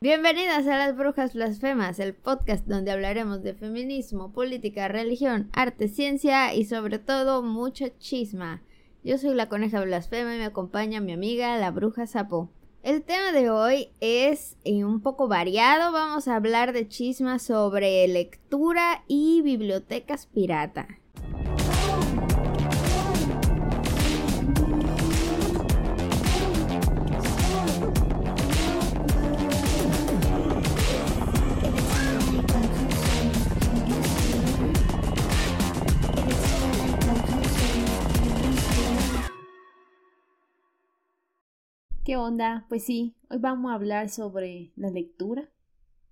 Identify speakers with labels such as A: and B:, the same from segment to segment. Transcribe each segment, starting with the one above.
A: Bienvenidas a Las Brujas Blasfemas, el podcast donde hablaremos de feminismo, política, religión, arte, ciencia y sobre todo mucha chisma. Yo soy la coneja blasfema y me acompaña mi amiga la bruja sapo. El tema de hoy es eh, un poco variado, vamos a hablar de chisma sobre lectura y bibliotecas pirata.
B: ¿Qué onda? Pues sí, hoy vamos a hablar sobre la lectura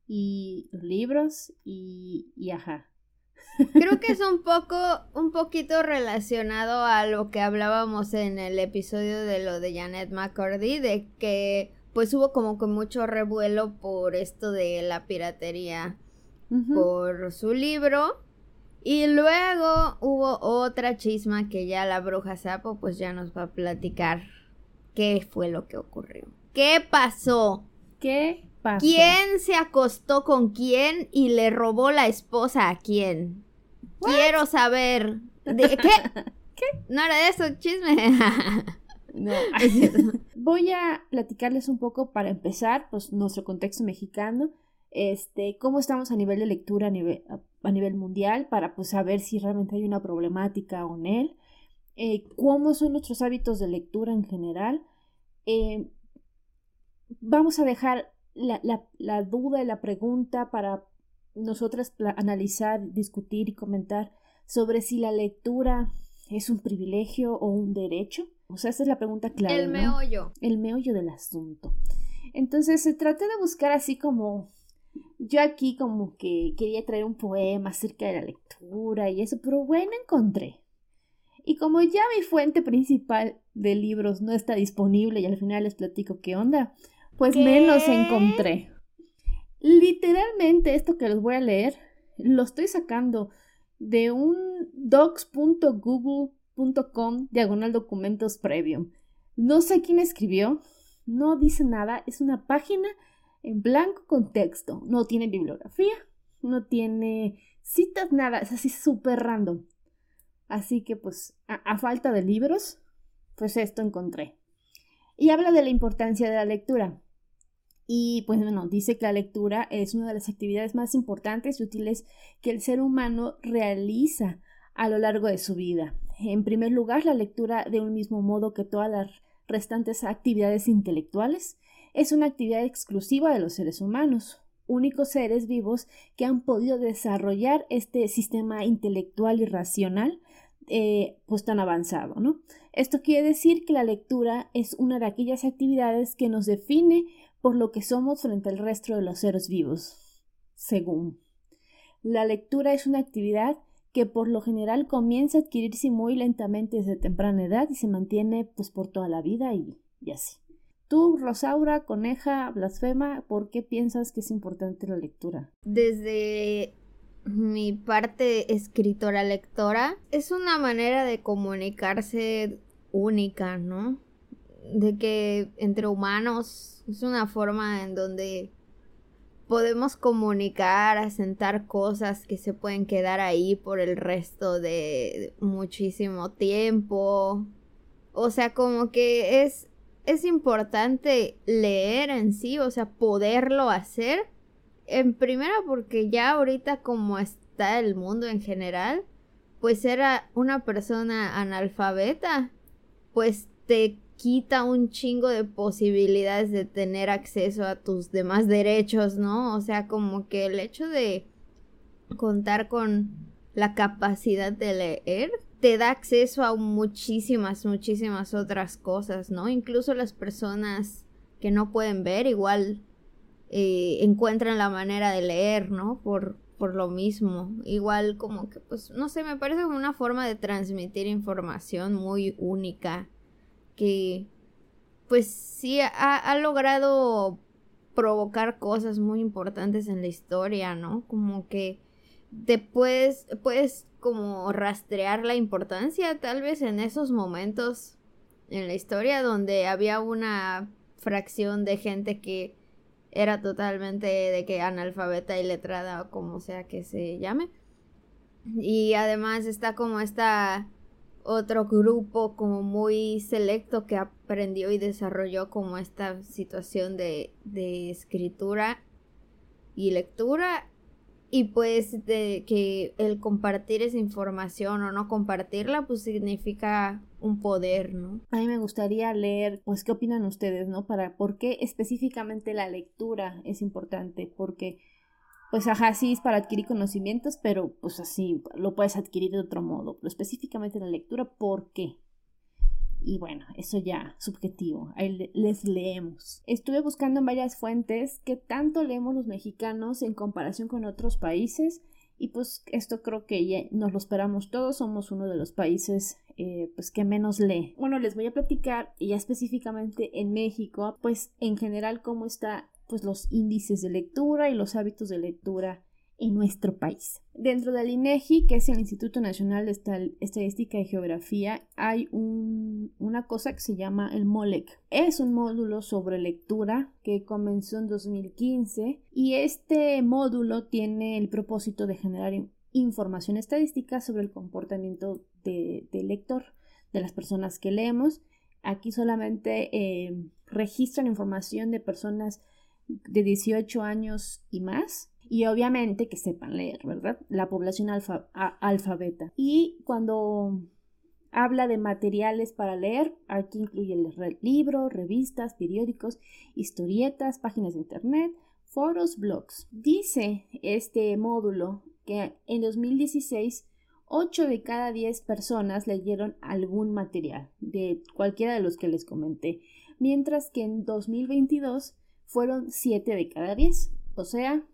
B: y los libros y, y ajá.
A: Creo que es un poco, un poquito relacionado a lo que hablábamos en el episodio de lo de Janet McCordy, de que pues hubo como que mucho revuelo por esto de la piratería, por su libro. Y luego hubo otra chisma que ya la bruja sapo pues ya nos va a platicar qué fue lo que ocurrió. ¿Qué pasó?
B: ¿Qué pasó?
A: ¿Quién se acostó con quién y le robó la esposa a quién? Quiero saber. ¿De qué? ¿Qué? No era de eso, chisme.
B: no. Voy a platicarles un poco para empezar, pues nuestro contexto mexicano, este, cómo estamos a nivel de lectura a nivel, a, nivel mundial, para pues saber si realmente hay una problemática o no. Eh, cómo son nuestros hábitos de lectura en general. Eh, vamos a dejar la, la, duda y la pregunta para nosotras analizar, discutir y comentar sobre si la lectura es un privilegio o un derecho. O sea, esa es la pregunta clave.
A: El meollo.
B: El meollo del asunto. Entonces se trata de buscar así como yo aquí como que quería traer un poema acerca de la lectura y eso, pero bueno, encontré. Y como ya mi fuente principal de libros no está disponible y al final les platico qué onda, pues menos encontré. Literalmente esto que les voy a leer lo estoy sacando de un docs.google.com diagonal documentos premium. No sé quién escribió, no dice nada, es una página en blanco con texto, no tiene bibliografía, no tiene citas, nada, es así súper random. Así que pues a, falta de libros, pues esto encontré. Y habla de la importancia de la lectura. Y pues bueno, dice que la lectura es una de las actividades más importantes y útiles que el ser humano realiza a lo largo de su vida. En primer lugar, la lectura, de un mismo modo que todas las restantes actividades intelectuales, es una actividad exclusiva de los seres humanos, únicos seres vivos que han podido desarrollar este sistema intelectual y racional eh, pues tan avanzado, ¿no? Esto quiere decir que la lectura es una de aquellas actividades que nos define por lo que somos frente al resto de los seres vivos, según. La lectura es una actividad que por lo general comienza a adquirirse muy lentamente desde temprana edad y se mantiene pues por toda la vida y, y así. Tú, Rosaura, coneja, blasfema, ¿por qué piensas que es importante la lectura?
A: Desde mi parte escritora lectora es una manera de comunicarse única, ¿no? De que entre humanos es una forma en donde podemos comunicar, asentar cosas que se pueden quedar ahí por el resto de muchísimo tiempo. O sea, como que es es importante leer en sí, o sea, poderlo hacer en primera porque ya ahorita como está el mundo en general, pues era una persona analfabeta, pues te quita un chingo de posibilidades de tener acceso a tus demás derechos, ¿no? O sea, como que el hecho de contar con la capacidad de leer te da acceso a muchísimas, muchísimas otras cosas, ¿no? Incluso las personas que no pueden ver igual eh, encuentran la manera de leer, ¿no? Por, por lo mismo. Igual como que, pues, no sé, me parece como una forma de transmitir información muy única que, pues, sí ha, ha logrado provocar cosas muy importantes en la historia, ¿no? Como que te puedes, puedes como rastrear la importancia tal vez en esos momentos en la historia donde había una fracción de gente que era totalmente de que analfabeta y letrada o como sea que se llame. Y además está como esta otro grupo como muy selecto que aprendió y desarrolló como esta situación de, de escritura y lectura y pues de que el compartir esa información o no compartirla pues significa un poder, ¿no?
B: A mí me gustaría leer, pues qué opinan ustedes, ¿no? Para por qué específicamente la lectura es importante, porque pues ajá, sí es para adquirir conocimientos, pero pues así lo puedes adquirir de otro modo, pero específicamente la lectura, ¿por qué? Y bueno, eso ya subjetivo. Ahí les leemos. Estuve buscando en varias fuentes qué tanto leemos los mexicanos en comparación con otros países. Y pues esto creo que ya nos lo esperamos todos. Somos uno de los países eh, pues que menos lee. Bueno, les voy a platicar ya específicamente en México, pues en general cómo está pues los índices de lectura y los hábitos de lectura en nuestro país. Dentro del INEGI, que es el Instituto Nacional de Estadística y Geografía, hay una cosa que se llama el MOLEC. Es un módulo sobre lectura que comenzó en 2015 y este módulo tiene el propósito de generar información estadística sobre el comportamiento del lector, de las personas que leemos. Aquí solamente eh, registran información de personas de 18 años y más y obviamente que sepan leer, ¿verdad? La población alfabeta. Y cuando habla de materiales para leer, aquí incluye libros, revistas, periódicos, historietas, páginas de internet, foros, blogs. Dice este módulo que en 2016 8 de cada 10 personas leyeron algún material de cualquiera de los que les comenté, mientras que en 2022 fueron 7 de cada 10, o sea,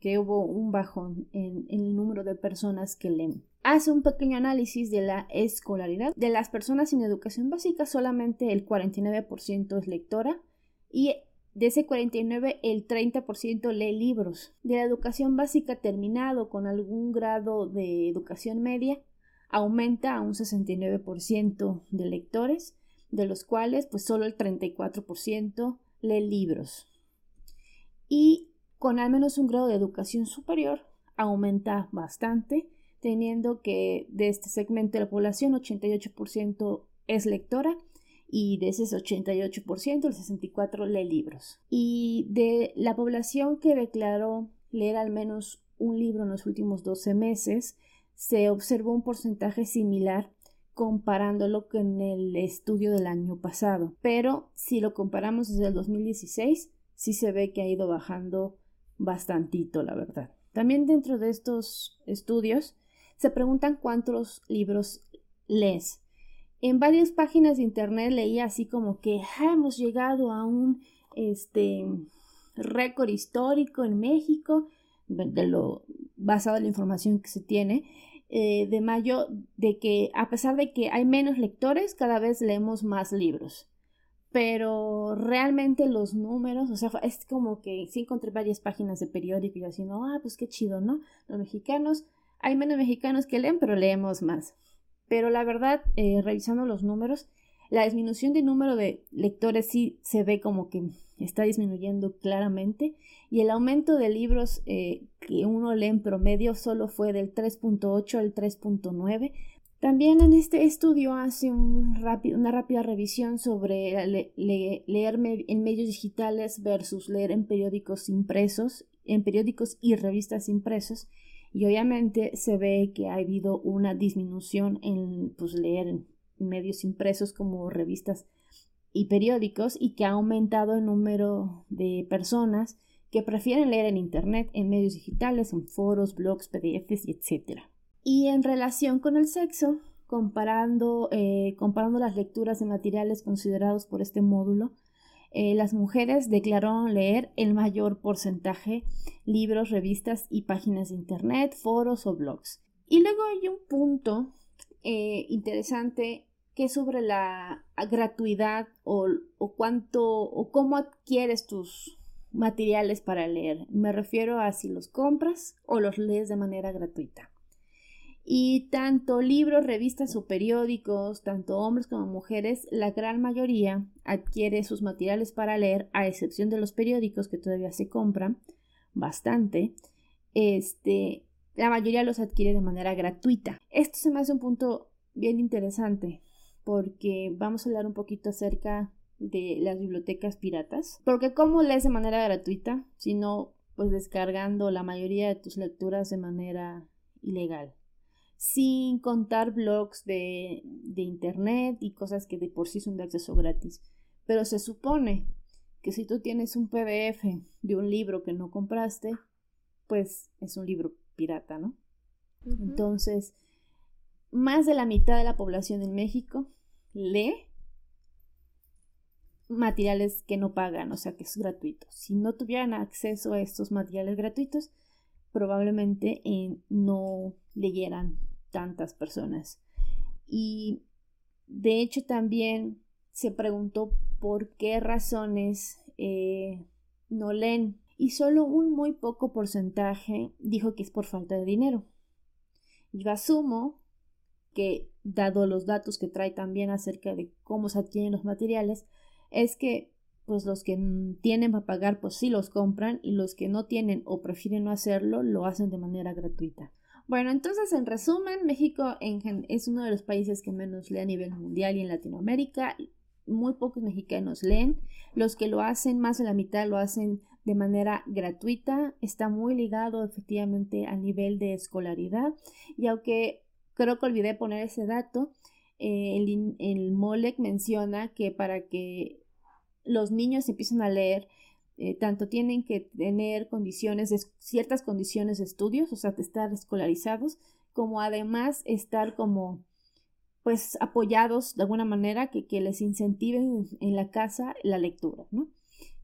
B: que hubo un bajón en, el número de personas que leen. Hace un pequeño análisis de la escolaridad. De las personas sin educación básica, solamente el 49% es lectora y de ese 49, el 30% lee libros. De la educación básica terminado con algún grado de educación media, aumenta a un 69% de lectores, de los cuales pues solo el 34% lee libros. Y con al menos un grado de educación superior aumenta bastante, teniendo que de este segmento de la población 88% es lectora y de ese 88% el 64% lee libros. Y de la población que declaró leer al menos un libro en los últimos 12 meses, se observó un porcentaje similar comparándolo con el estudio del año pasado. Pero si lo comparamos desde el 2016, sí se ve que ha ido bajando bastantito, la verdad. También dentro de estos estudios se preguntan cuántos libros lees. En varias páginas de internet leía así como que ah, hemos llegado a un este récord histórico en México, basado en la información que se tiene, eh, de mayo, de que a pesar de que hay menos lectores, cada vez leemos más libros pero realmente los números, o sea, es como que sí encontré varias páginas de periódico y así, no, ah, pues qué chido, ¿no? Los mexicanos, hay menos mexicanos que leen, pero leemos más. Pero la verdad, eh, revisando los números, la disminución de número de lectores sí se ve como que está disminuyendo claramente y el aumento de libros eh, que uno lee en promedio solo fue del 3.8 al 3.9 también en este estudio hace una rápida revisión sobre leer en medios digitales versus leer en periódicos impresos, en periódicos y revistas impresos, y obviamente se ve que ha habido una disminución en pues, leer en medios impresos como revistas y periódicos y que ha aumentado el número de personas que prefieren leer en Internet, en medios digitales, en foros, blogs, PDFs, etc. Y en relación con el sexo, comparando, eh, comparando las lecturas de materiales considerados por este módulo, eh, las mujeres declararon leer el mayor porcentaje libros, revistas y páginas de internet, foros o blogs. Y luego hay un punto eh, interesante que es sobre la gratuidad o, o cuánto o cómo adquieres tus materiales para leer. Me refiero a si los compras o los lees de manera gratuita. Y tanto libros, revistas o periódicos, tanto hombres como mujeres, la gran mayoría adquiere sus materiales para leer, a excepción de los periódicos que todavía se compran bastante. Este, la mayoría los adquiere de manera gratuita. Esto se me hace un punto bien interesante porque vamos a hablar un poquito acerca de las bibliotecas piratas. Porque ¿cómo lees de manera gratuita? Si no, pues descargando la mayoría de tus lecturas de manera ilegal sin contar blogs de, de internet y cosas que de por sí son de acceso gratis. Pero se supone que si tú tienes un PDF de un libro que no compraste, pues es un libro pirata, ¿no? Entonces, más de la mitad de la población en México lee materiales que no pagan, o sea que es gratuito. Si no tuvieran acceso a estos materiales gratuitos, probablemente eh, no leyeran tantas personas. Y de hecho también se preguntó por qué razones eh, no leen y solo un muy poco porcentaje dijo que es por falta de dinero. Yo asumo que, dado los datos que trae también acerca de cómo se adquieren los materiales, es que pues los que tienen para pagar pues sí los compran y los que no tienen o prefieren no hacerlo lo hacen de manera gratuita. Bueno, entonces en resumen, México es uno de los países que menos lee a nivel mundial y en Latinoamérica. Muy pocos mexicanos leen. Los que lo hacen, más de la mitad lo hacen de manera gratuita. Está muy ligado efectivamente al nivel de escolaridad. Y aunque creo que olvidé poner ese dato, eh, el, el MOLEC menciona que para que los niños empiecen a leer, eh, tanto tienen que tener condiciones, de, ciertas condiciones de estudios, o sea, estar escolarizados, como además estar como pues apoyados de alguna manera que, que les incentiven en la casa la lectura, ¿no?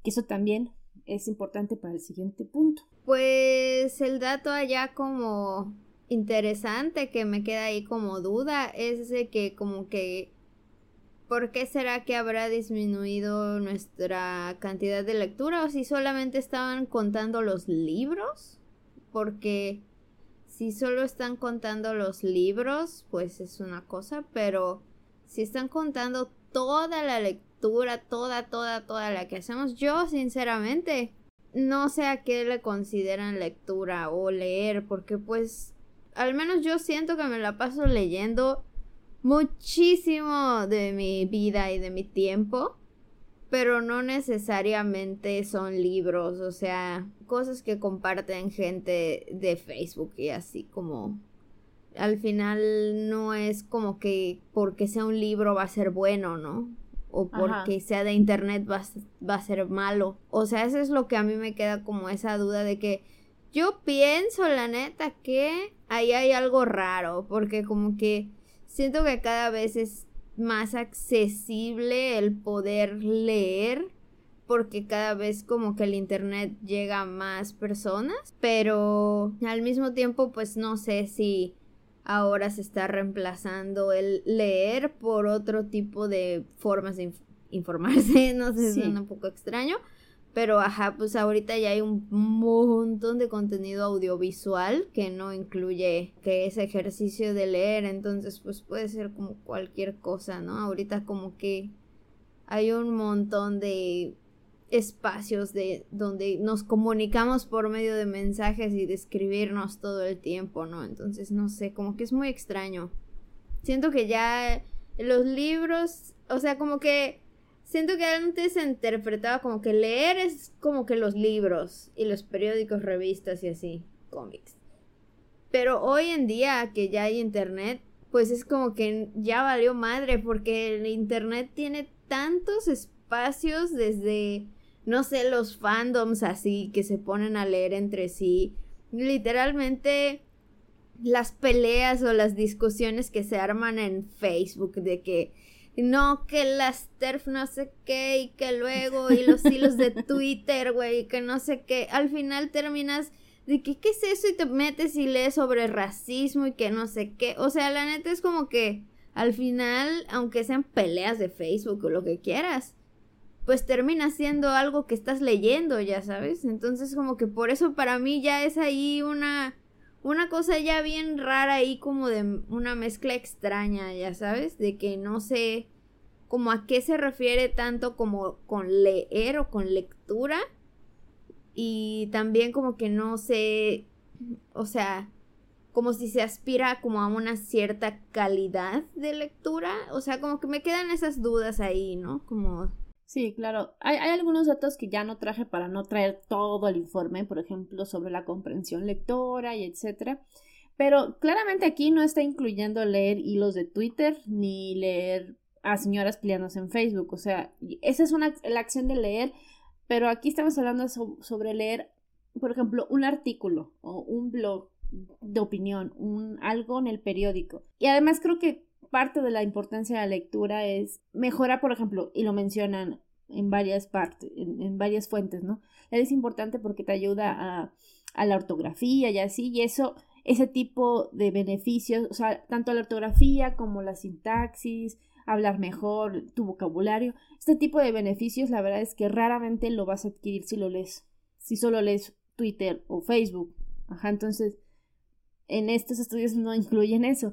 B: Que eso también es importante para el siguiente punto.
A: Pues el dato allá como interesante que me queda ahí como duda es de que como que ¿por qué será que habrá disminuido nuestra cantidad de lectura? ¿O si solamente estaban contando los libros? Porque si solo están contando los libros, pues es una cosa, pero si están contando toda la lectura, toda, toda, toda la que hacemos, yo sinceramente no sé a qué le consideran lectura o leer, porque pues al menos yo siento que me la paso leyendo muchísimo de mi vida y de mi tiempo, pero no necesariamente son libros, o sea, cosas que comparten gente de Facebook y así como al final no es como que porque sea un libro va a ser bueno, ¿no? O porque sea de internet va, va a ser malo. O sea, eso es lo que a mí me queda como esa duda de que yo pienso, la neta, que ahí hay algo raro, porque como que siento que cada vez es más accesible el poder leer porque cada vez como que el internet llega a más personas, pero al mismo tiempo pues no sé si ahora se está reemplazando el leer por otro tipo de formas de informarse, no sé, es un poco extraño, pero ajá, pues ahorita ya hay un montón de contenido audiovisual que no incluye que ese ejercicio de leer, entonces pues puede ser como cualquier cosa, ¿no? Ahorita como que hay un montón de espacios de donde nos comunicamos por medio de mensajes y de escribirnos todo el tiempo, ¿no? Entonces no sé, como que es muy extraño. Siento que ya los libros, o sea, como que siento que antes se interpretaba como que leer es como que los libros y los periódicos, revistas y así, cómics. Pero hoy en día que ya hay internet, pues es como que ya valió madre porque el internet tiene tantos espacios desde, no sé, los fandoms así que se ponen a leer entre sí. Literalmente las peleas o las discusiones que se arman en Facebook de que no, que las TERF no sé qué, y que luego, y los hilos de Twitter, güey, que no sé qué. Al final terminas de que, ¿qué es eso? Y te metes y lees sobre racismo y que no sé qué. O sea, la neta es como que al final, aunque sean peleas de Facebook o lo que quieras, pues termina siendo algo que estás leyendo, ya sabes. Entonces, como que por eso para mí ya es ahí una una cosa ya bien rara ahí como de una mezcla extraña, ya sabes, de que no sé como a qué se refiere tanto como con leer o con lectura y también como que no sé, o sea, como si se aspira como a una cierta calidad de lectura, o sea, como que me quedan esas dudas ahí, ¿no? Como
B: Sí, claro. Hay, algunos datos que ya no traje para no traer todo el informe, por ejemplo, sobre la comprensión lectora y etcétera. Pero claramente aquí no está incluyendo leer hilos de Twitter ni leer a señoras peleándose en Facebook. O sea, esa es una, la acción de leer, pero aquí estamos hablando sobre leer, por ejemplo, un artículo o un blog de opinión, un, algo en el periódico. Y además creo que parte de la importancia de la lectura es mejorar, por ejemplo, y lo mencionan en varias partes, en, varias fuentes, ¿no? Es importante porque te ayuda a, a, la ortografía y así, y eso, ese tipo de beneficios, o sea, tanto la ortografía como la sintaxis, hablar mejor, tu vocabulario, este tipo de beneficios, la verdad es que raramente lo vas a adquirir si lo lees, si solo lees Twitter o Facebook. Ajá, entonces, en estos estudios no incluyen eso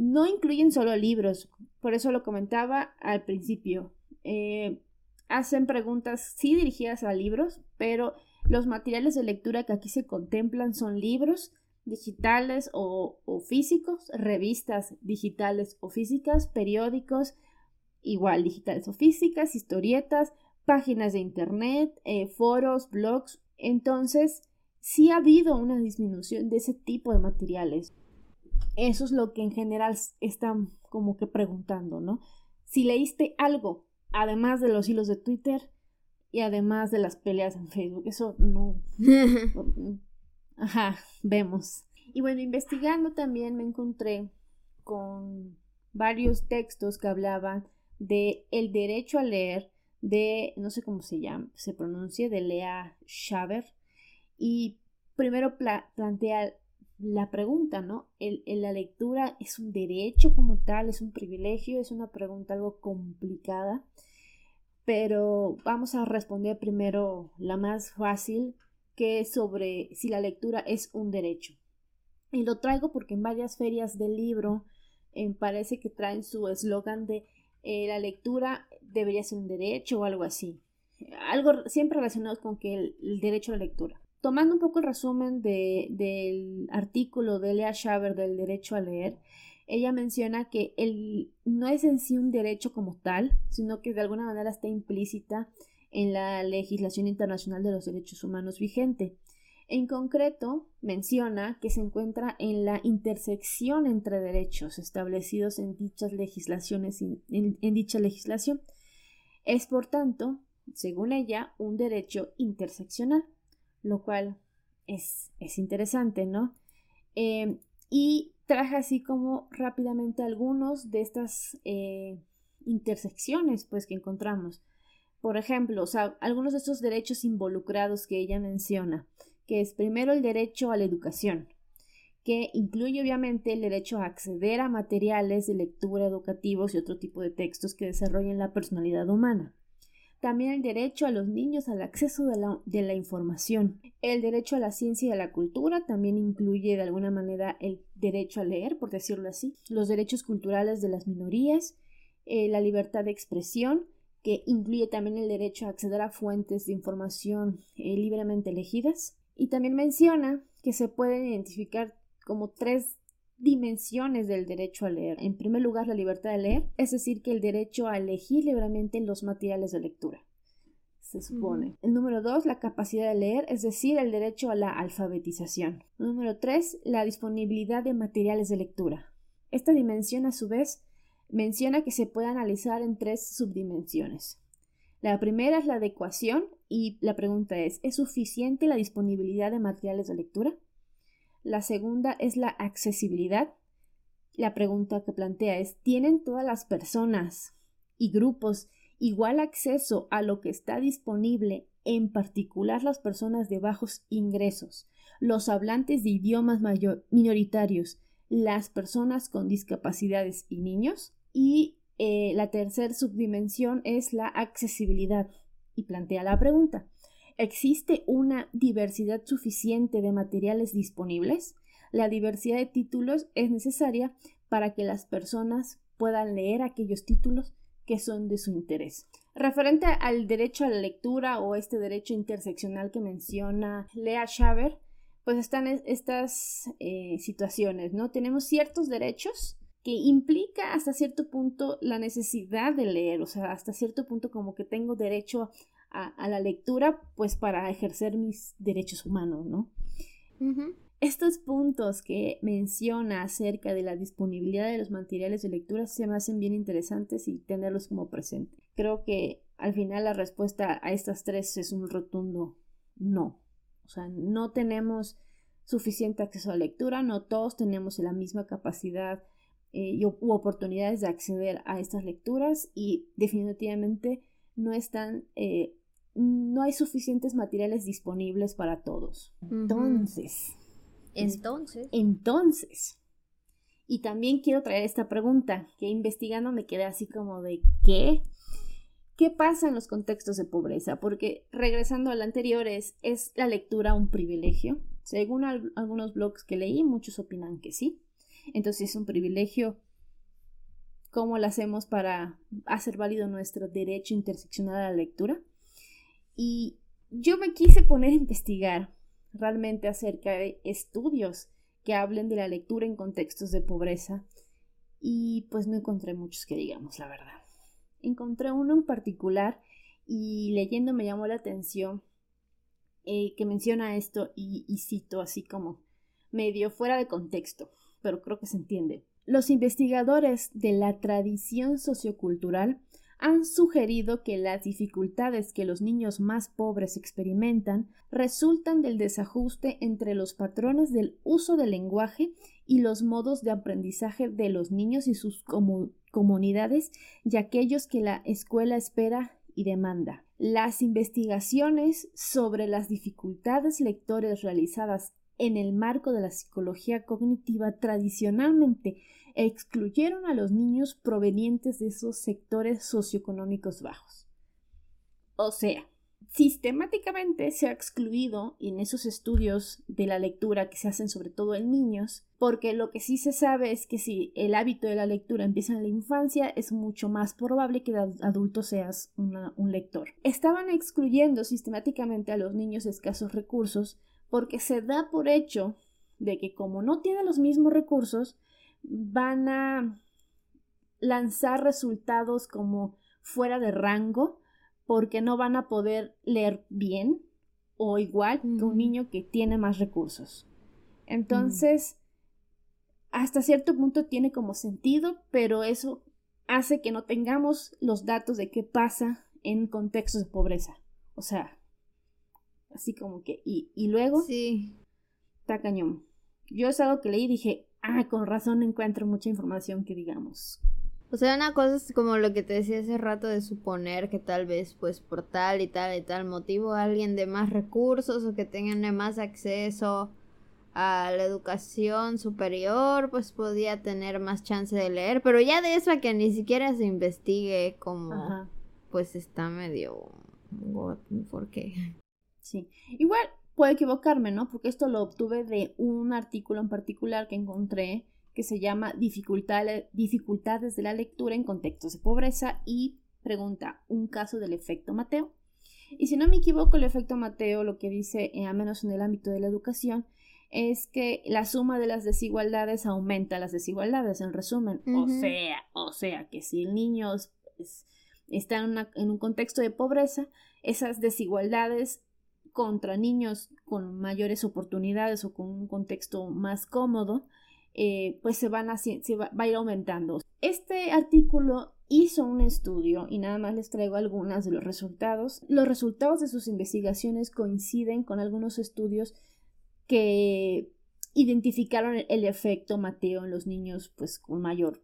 B: no incluyen solo libros, por eso lo comentaba al principio. Eh, hacen preguntas sí dirigidas a libros, pero los materiales de lectura que aquí se contemplan son libros digitales o, físicos, revistas digitales o físicas, periódicos igual digitales o físicas, historietas, páginas de internet, eh, foros, blogs. Entonces, sí ha habido una disminución de ese tipo de materiales. Eso es lo que en general están como que preguntando, ¿no? Si leíste algo, además de los hilos de Twitter y además de las peleas en Facebook, eso no. Ajá, vemos. Y bueno, investigando también me encontré con varios textos que hablaban de el derecho a leer de, no sé cómo se llama, se pronuncia, de Lea Shaver. Y primero plantea la pregunta, ¿no? El, la lectura es un derecho como tal, es un privilegio, es una pregunta algo complicada, pero vamos a responder primero la más fácil, que es sobre si la lectura es un derecho. Y lo traigo porque en varias ferias del libro eh, parece que traen su eslogan de eh, la lectura debería ser un derecho o algo así. Algo siempre relacionado con que el derecho a la lectura. Tomando un poco el resumen del artículo de Lea Schaber del derecho a leer, ella menciona que el, no es en sí un derecho como tal, sino que de alguna manera está implícita en la legislación internacional de los derechos humanos vigente. En concreto, menciona que se encuentra en la intersección entre derechos establecidos en dichas legislaciones en dicha legislación. Es, por tanto, según ella, un derecho interseccional lo cual es, es interesante, ¿no? Eh, y traje así como rápidamente algunos de estas eh, intersecciones pues que encontramos. Por ejemplo, o sea, algunos de estos derechos involucrados que ella menciona, que es primero el derecho a la educación, que incluye obviamente el derecho a acceder a materiales de lectura educativos y otro tipo de textos que desarrollen la personalidad humana. También el derecho a los niños al acceso de la, información. El derecho a la ciencia y a la cultura también incluye de alguna manera el derecho a leer, por decirlo así. Los derechos culturales de las minorías, eh, la libertad de expresión, que incluye también el derecho a acceder a fuentes de información eh, libremente elegidas. Y también menciona que se pueden identificar como tres dimensiones del derecho a leer. En primer lugar, la libertad de leer, es decir, que el derecho a elegir libremente los materiales de lectura. Se supone. El número dos, la capacidad de leer, es decir, el derecho a la alfabetización. Número tres, la disponibilidad de materiales de lectura. Esta dimensión, a su vez, menciona que se puede analizar en tres subdimensiones. La primera es la adecuación y la pregunta es, ¿es suficiente la disponibilidad de materiales de lectura? La segunda es la accesibilidad. La pregunta que plantea es, ¿tienen todas las personas y grupos igual acceso a lo que está disponible, en particular las personas de bajos ingresos, los hablantes de idiomas minoritarios, las personas con discapacidades y niños? Y eh, la tercera subdimensión es la accesibilidad. Y plantea la pregunta, ¿Existe una diversidad suficiente de materiales disponibles? la diversidad de títulos es necesaria para que las personas puedan leer aquellos títulos que son de su interés. Referente al derecho a la lectura o este derecho interseccional que menciona Lea Schaber, pues están estas eh, situaciones, ¿no? Tenemos ciertos derechos que implica hasta cierto punto la necesidad de leer, o sea, hasta cierto punto como que tengo derecho a, la lectura, pues para ejercer mis derechos humanos, ¿no? Estos puntos que menciona acerca de la disponibilidad de los materiales de lectura se me hacen bien interesantes y tenerlos como presente. Creo que al final la respuesta a estas tres es un rotundo no. O sea, no tenemos suficiente acceso a la lectura, no todos tenemos la misma capacidad eh, u oportunidades de acceder a estas lecturas y definitivamente no están eh, no hay suficientes materiales disponibles para todos. Entonces,
A: entonces.
B: Entonces. Y también quiero traer esta pregunta que investigando me quedé así como de ¿qué? ¿Qué pasa en los contextos de pobreza? Porque regresando al anterior es, ¿es la lectura un privilegio? Según algunos blogs que leí, muchos opinan que sí. Entonces es un privilegio. ¿Cómo lo hacemos para hacer válido nuestro derecho interseccional a la lectura? Y yo me quise poner a investigar realmente acerca de estudios que hablen de la lectura en contextos de pobreza y pues no encontré muchos que digamos la verdad. Encontré uno en particular y leyendo me llamó la atención eh, que menciona esto y, y cito así como medio fuera de contexto, pero creo que se entiende. Los investigadores de la tradición sociocultural han sugerido que las dificultades que los niños más pobres experimentan resultan del desajuste entre los patrones del uso del lenguaje y los modos de aprendizaje de los niños y sus comunidades y aquellos que la escuela espera y demanda. Las investigaciones sobre las dificultades lectores realizadas en el marco de la psicología cognitiva tradicionalmente excluyeron a los niños provenientes de esos sectores socioeconómicos bajos. O sea, sistemáticamente se ha excluido en esos estudios de la lectura que se hacen sobre todo en niños, porque lo que sí se sabe es que si el hábito de la lectura empieza en la infancia, es mucho más probable que de adulto seas un lector. Estaban excluyendo sistemáticamente a los niños escasos recursos porque se da por hecho de que como no tienen los mismos recursos, van a lanzar resultados como fuera de rango porque no van a poder leer bien o igual que un niño que tiene más recursos. Entonces, hasta cierto punto tiene como sentido, pero eso hace que no tengamos los datos de qué pasa en contextos de pobreza. O sea, así como que, y, y luego,
A: sí.
B: está cañón. Yo es algo que leí y dije, ah, con razón encuentro mucha información que digamos.
A: O sea, una cosa es como lo que te decía hace rato de suponer que tal vez pues por tal y tal y tal motivo alguien de más recursos o que tengan más acceso a la educación superior pues podía tener más chance de leer, pero ya de eso a que ni siquiera se investigue como pues está medio ¿por qué?
B: Sí. Igual Puedo equivocarme, ¿no? Porque esto lo obtuve de un artículo en particular que encontré que se llama Dificultades de la lectura en contextos de pobreza y pregunta un caso del efecto Mateo. Y si no me equivoco, el efecto Mateo lo que dice, eh, a menos en el ámbito de la educación, es que la suma de las desigualdades aumenta las desigualdades, en resumen. O sea, o sea, que si el niño está en un contexto de pobreza, esas desigualdades contra niños con mayores oportunidades o con un contexto más cómodo, eh, pues se, van a, se va, a ir aumentando. Este artículo hizo un estudio y nada más les traigo algunas de los resultados. Los resultados de sus investigaciones coinciden con algunos estudios que identificaron el efecto Mateo en los niños pues con mayor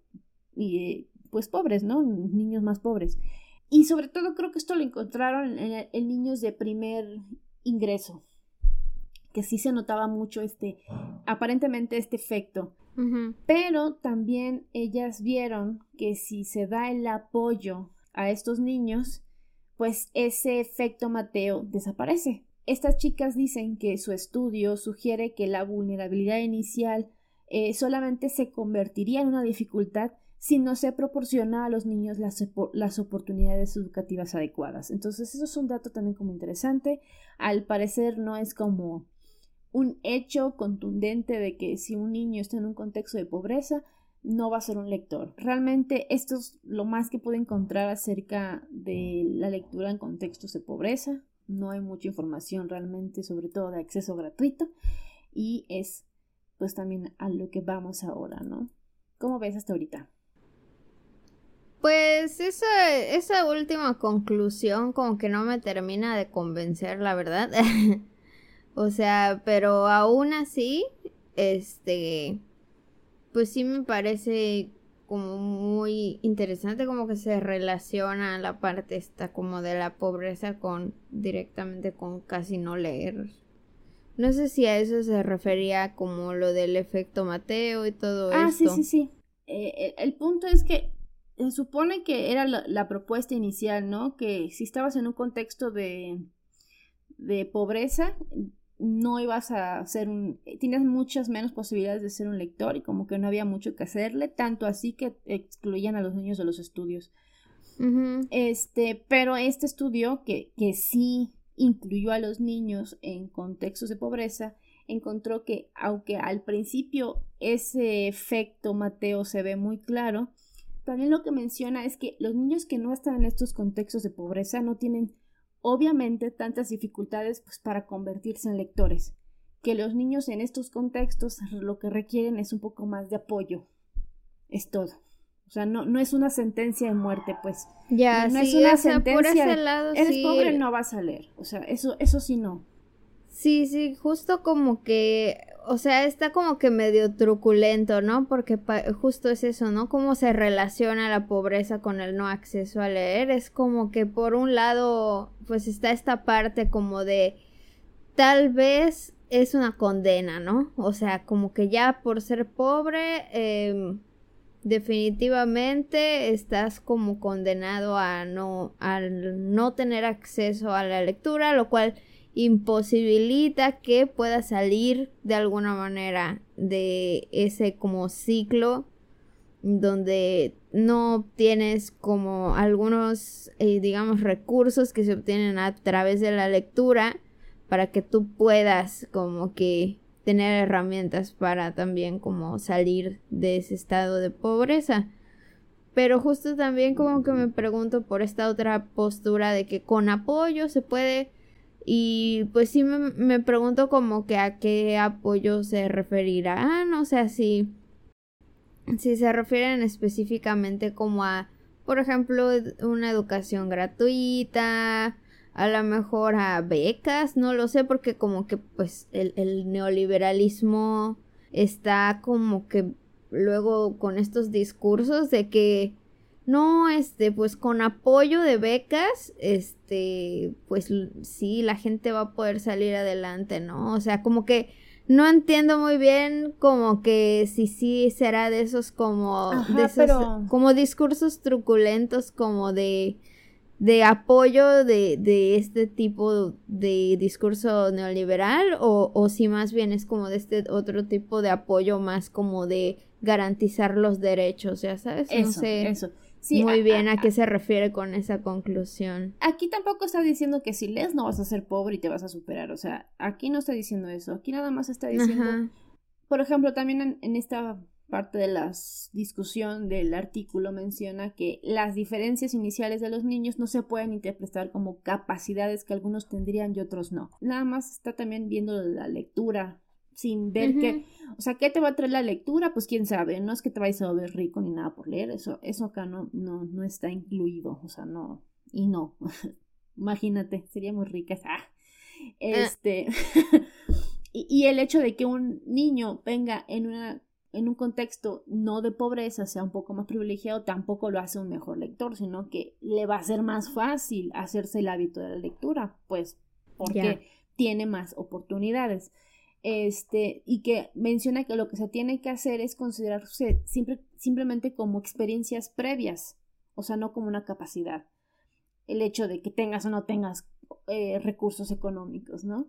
B: y pues pobres, ¿no? Niños más pobres. Y sobre todo creo que esto lo encontraron en niños de primer ingreso, que sí se notaba mucho este, aparentemente este efecto. Pero también ellas vieron que si se da el apoyo a estos niños, pues ese efecto Mateo desaparece. estas chicas dicen que su estudio sugiere que la vulnerabilidad inicial eh, solamente se convertiría en una dificultad si no se proporciona a los niños las, las, oportunidades educativas adecuadas. Entonces, eso es un dato también como interesante. Al parecer no es como un hecho contundente de que si un niño está en un contexto de pobreza, no va a ser un lector. Realmente esto es lo más que puedo encontrar acerca de la lectura en contextos de pobreza. No hay mucha información realmente, sobre todo de acceso gratuito. Y es pues también a lo que vamos ahora, ¿no? ¿Cómo ves hasta ahorita?
A: Pues esa, esa última conclusión como que no me termina de convencer, la verdad. o sea, pero aún así, este, pues sí me parece como muy interesante como que se relaciona la parte esta como de la pobreza con directamente con casi no leer. No sé si a eso se refería como lo del efecto Mateo y todo
B: ah,
A: esto.
B: Ah, sí, sí, sí. Eh, el, punto es que se supone que era la, propuesta inicial, ¿no? Que si estabas en un contexto de, de pobreza, no ibas a ser un... Tienes muchas menos posibilidades de ser un lector y como que no había mucho que hacerle, tanto así que excluían a los niños de los estudios. Este, pero este estudio que, que sí incluyó a los niños en contextos de pobreza, encontró que aunque al principio ese efecto Mateo se ve muy claro, también lo que menciona es que los niños que no están en estos contextos de pobreza no tienen obviamente tantas dificultades pues, para convertirse en lectores, que los niños en estos contextos lo que requieren es un poco más de apoyo. Es todo. O sea, no, no es una sentencia de muerte, pues.
A: Ya,
B: no,
A: es
B: una sentencia. Por lado, eres pobre, no vas a leer. O sea, eso, eso sí no.
A: Sí, sí, justo como que o sea, está como que medio truculento, ¿no? Porque justo es eso, ¿no? Cómo se relaciona la pobreza con el no acceso a leer. Es como que por un lado, pues está esta parte como de tal vez es una condena, ¿no? O sea, como que ya por ser pobre, em, definitivamente estás como condenado a no, al no tener acceso a la lectura, lo cual imposibilita que pueda salir de alguna manera de ese como ciclo donde no tienes como algunos eh, digamos recursos que se obtienen a través de la lectura para que tú puedas como que tener herramientas para también como salir de ese estado de pobreza. Pero justo también como que me pregunto por esta otra postura de que con apoyo se puede y pues sí me, pregunto como que a qué apoyo se referirán, o sea, si, si se refieren específicamente como a, por ejemplo, una educación gratuita, a lo mejor a becas, no lo sé, porque como que pues el, el neoliberalismo está como que luego con estos discursos de que no, este, pues con apoyo de becas, este, pues sí, la gente va a poder salir adelante, ¿no? O sea, como que no entiendo muy bien como que si sí será de esos como de esos, como discursos truculentos como de de apoyo de, de este tipo de discurso neoliberal o, o si más bien es como de este otro tipo de apoyo más como de garantizar los derechos, ya sabes,
B: no sé. Eso
A: muy bien a, qué se refiere con esa conclusión.
B: Aquí tampoco está diciendo que si lees no vas a ser pobre y te vas a superar. O sea, aquí no está diciendo eso. Aquí nada más está diciendo. Por ejemplo, también en, esta parte de la discusión del artículo menciona que las diferencias iniciales de los niños no se pueden interpretar como capacidades que algunos tendrían y otros no. Nada más está también viendo la lectura, sin ver qué, o sea, ¿qué te va a traer la lectura? Pues quién sabe, no es que te vayas a ver rico ni nada por leer, eso, eso acá no, no, no está incluido, o sea, no, y no, imagínate, seríamos ricas, ah, este, y, y, el hecho de que un niño venga en una en un contexto no de pobreza sea un poco más privilegiado, tampoco lo hace un mejor lector, sino que le va a ser más fácil hacerse el hábito de la lectura, pues porque tiene más oportunidades este, y que menciona que lo que se tiene que hacer es considerarse siempre, simplemente como experiencias previas, o sea, no como una capacidad. El hecho de que tengas o no tengas eh, recursos económicos, ¿no?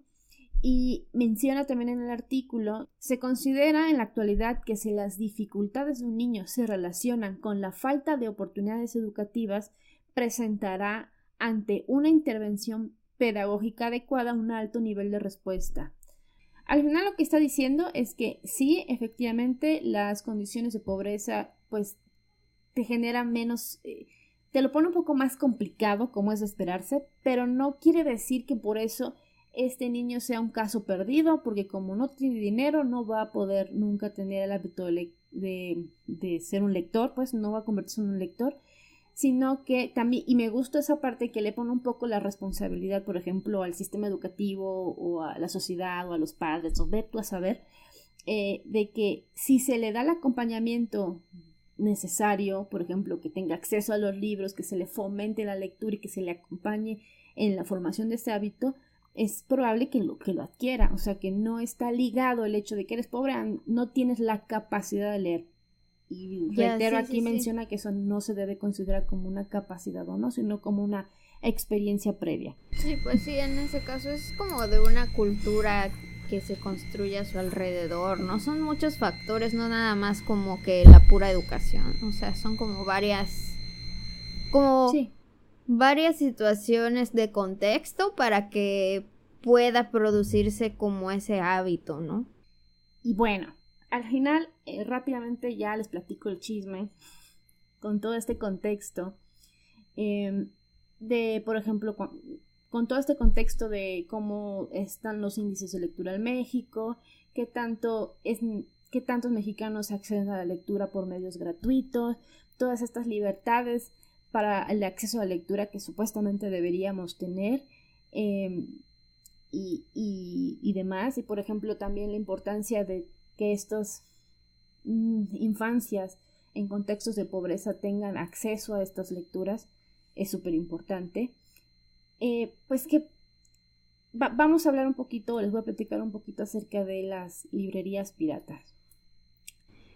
B: Y menciona también en el artículo, se considera en la actualidad que si las dificultades de un niño se relacionan con la falta de oportunidades educativas, presentará ante una intervención pedagógica adecuada un alto nivel de respuesta. Al final lo que está diciendo es que sí, efectivamente, las condiciones de pobreza pues te generan menos, eh, te lo pone un poco más complicado como es de esperarse, pero no quiere decir que por eso este niño sea un caso perdido, porque como no tiene dinero, no va a poder nunca tener el hábito de, de, ser un lector, pues no va a convertirse en un lector, sino que también, y me gusta esa parte que le pone un poco la responsabilidad, por ejemplo, al sistema educativo o a la sociedad o a los padres, o ve tú a saber, eh, de que si se le da el acompañamiento necesario, por ejemplo, que tenga acceso a los libros, que se le fomente la lectura y que se le acompañe en la formación de ese hábito, es probable que lo, que lo adquiera, o sea que no está ligado el hecho de que eres pobre, no tienes la capacidad de leer. Y reitero, aquí menciona que eso no se debe considerar como una capacidad o no, sino como una experiencia previa.
A: Sí, pues sí, en ese caso es como de una cultura que se construye a su alrededor, ¿no? Son muchos factores, no nada más como que la pura educación, o sea, son como varias, como sí varias situaciones de contexto para que pueda producirse como ese hábito, ¿no?
B: Y bueno, al final eh, rápidamente ya les platico el chisme con todo este contexto em, de, por ejemplo, con, todo este contexto de cómo están los índices de lectura en México, qué tanto es qué tantos mexicanos acceden a la lectura por medios gratuitos, todas estas libertades para el acceso a la lectura que supuestamente deberíamos tener em, y, demás. Y por ejemplo también la importancia de que estas mm, infancias en contextos de pobreza tengan acceso a estas lecturas es súper importante. Eh, pues que vamos a hablar un poquito, les voy a platicar un poquito acerca de las librerías piratas.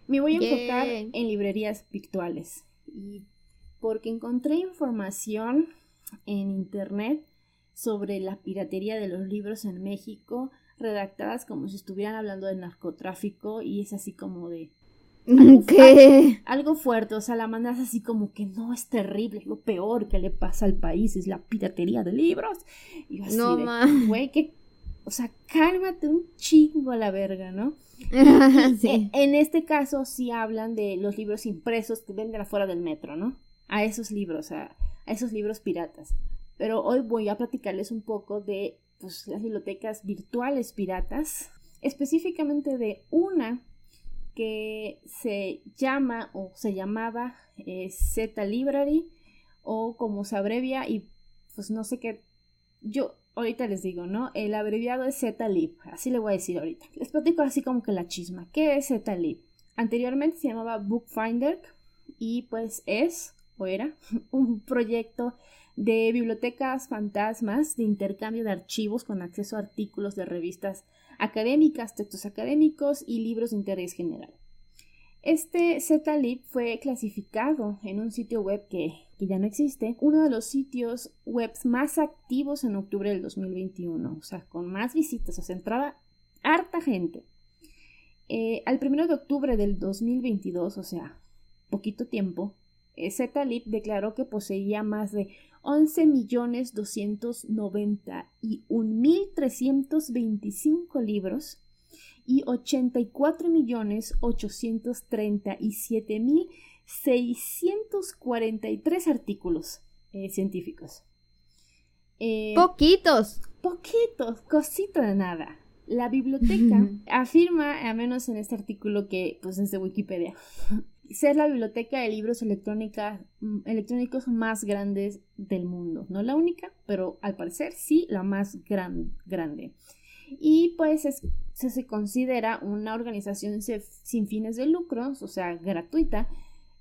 B: Me voy a enfocar en librerías virtuales y porque encontré información en internet sobre la piratería de los libros en México, redactadas como si estuvieran hablando de narcotráfico y es así como de... ¿Qué? Algo, fuerte, o sea, la mandas así como que no es terrible, lo peor que le pasa al país es la piratería de libros. Y así no, güey, que, o sea, cálmate un chingo a la verga, ¿no? sí. en, este caso sí hablan de los libros impresos que venden afuera del metro, ¿no? A esos libros, a, esos libros piratas. Pero hoy voy a platicarles un poco de pues, las bibliotecas virtuales piratas, específicamente de una que se llama o se llamaba eh, Z Library o como se abrevia y pues no sé qué, yo ahorita les digo, ¿no? El abreviado es Z-Lib, así le voy a decir ahorita. Les platico así como que la chisma. ¿Qué es Z-Lib? Anteriormente se llamaba Bookfinder y pues es era un proyecto de bibliotecas fantasmas de intercambio de archivos con acceso a artículos de revistas académicas, textos académicos y libros de interés general. Este ZLib fue clasificado en un sitio web que, ya no existe, uno de los sitios web más activos en octubre del 2021, o sea, con más visitas, o sea, entraba harta gente. Eh, al 1 de octubre del 2022, o sea, poquito tiempo, Z-Lib declaró que poseía más de 11.291.325 libros y 84.837.643 artículos eh, científicos.
A: Eh, poquitos.
B: Poquitos, cosita de nada. La biblioteca afirma, al menos en este artículo que pues es de Wikipedia, ser la biblioteca de libros mm, electrónicos más grandes del mundo. No la única, pero al parecer sí la más grande. Y pues se, considera una organización sin fines de lucro, o sea, gratuita,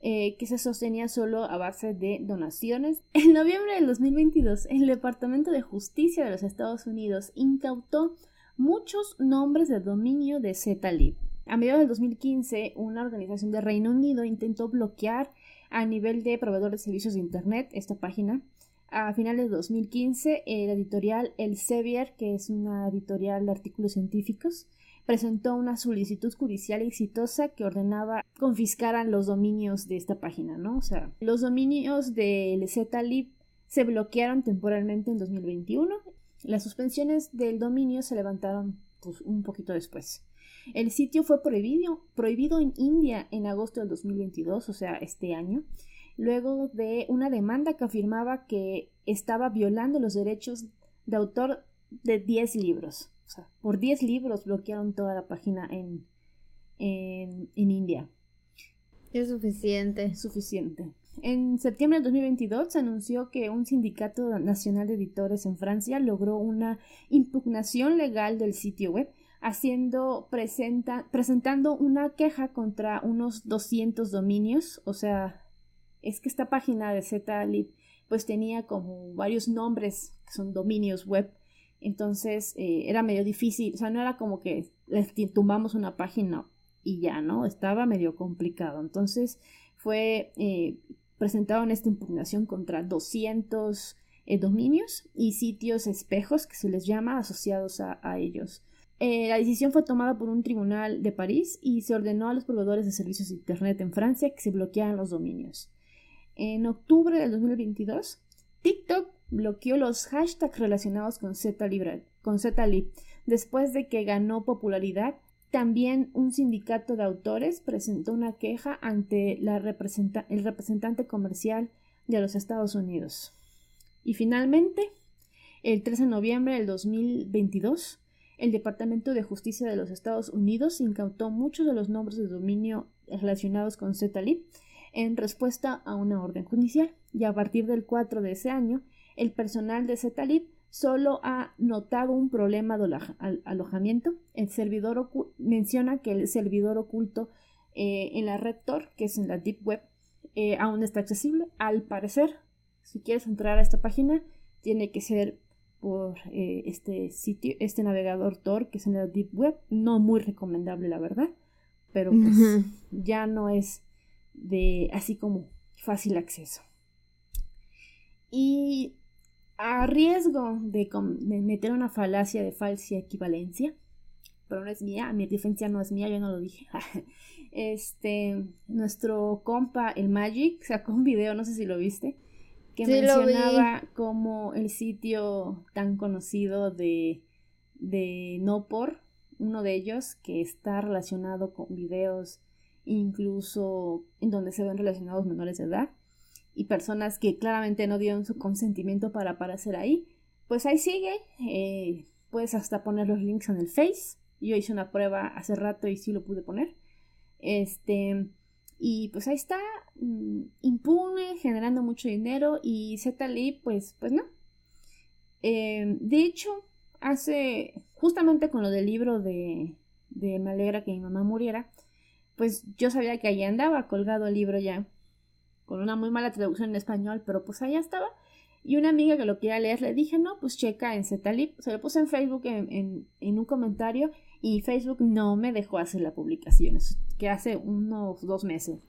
B: eh, que se sostenía solo a base de donaciones. En noviembre del 2022, el Departamento de Justicia de los Estados Unidos incautó muchos nombres de dominio de ZLib a mediados del 2015, una organización de Reino Unido intentó bloquear a nivel de proveedores de servicios de Internet esta página, a finales de 2015, la editorial Elsevier, que es una editorial de artículos científicos, presentó una solicitud judicial exitosa que ordenaba confiscaran los dominios de esta página, ¿no? O sea, los dominios del ZLib se bloquearon temporalmente en 2021. Las suspensiones del dominio se levantaron pues, un poquito después. El sitio fue prohibido, prohibido en India en agosto del 2022, o sea, este año, luego de una demanda que afirmaba que estaba violando los derechos de autor de 10 libros. O sea, por 10 libros bloquearon toda la página en, en, en India.
A: Es suficiente.
B: Suficiente. En septiembre de 2022 se anunció que un sindicato nacional de editores en Francia logró una impugnación legal del sitio web, haciendo presenta, presentando una queja contra unos 200 dominios, o sea, es que esta página de ZLib pues tenía como varios nombres que son dominios web, entonces eh, era medio difícil, o sea, no era como que les tumbamos una página y ya, ¿no? Estaba medio complicado. Entonces fue eh, presentado en esta impugnación contra 200 eh, dominios y sitios espejos que se les llama asociados a, ellos. Eh, la decisión fue tomada por un tribunal de París y se ordenó a los proveedores de servicios de Internet en Francia que se bloquearan los dominios. En octubre del 2022, TikTok bloqueó los hashtags relacionados con Z-Lib después de que ganó popularidad también un sindicato de autores presentó una queja ante el representante comercial de los Estados Unidos. Y finalmente, el 13 de noviembre del 2022, el Departamento de Justicia de los Estados Unidos incautó muchos de los nombres de dominio relacionados con ZLib en respuesta a una orden judicial. Y a partir del 4 de ese año, el personal de ZLib solo ha notado un problema de alojamiento. El servidor menciona que el servidor oculto eh, en la red Tor, que es en la Deep Web, eh, aún está accesible. Al parecer, si quieres entrar a esta página, tiene que ser por eh, este sitio, este navegador Tor, que es en la Deep Web. No muy recomendable, la verdad, pero pues ya no es de así como fácil acceso. Y a riesgo de, meter una falacia de falsa equivalencia, pero no es mía, mi diferencia no es mía, yo no lo dije. este, nuestro compa, el Magic, sacó un video, no sé si lo viste, que mencionaba como el sitio tan conocido de, de No Por, uno de ellos, que está relacionado con videos incluso en donde se ven relacionados menores de edad, y personas que claramente no dieron su consentimiento para aparecer ahí, pues ahí sigue. Eh, puedes hasta poner los links en el Face. Yo hice una prueba hace rato y sí lo pude poner. Este, y pues ahí está, mm, impune, generando mucho dinero y ZLI, pues, pues no. Eh, de hecho, hace, justamente con lo del libro de, de Me alegra que mi mamá muriera, pues yo sabía que ahí andaba colgado el libro ya con una muy mala traducción en español, pero pues allá estaba. Y una amiga que lo quería leer le dije, no, pues checa en Zetalip. Se lo puse en Facebook en, un comentario y Facebook no me dejó hacer la publicación, que hace unos dos meses.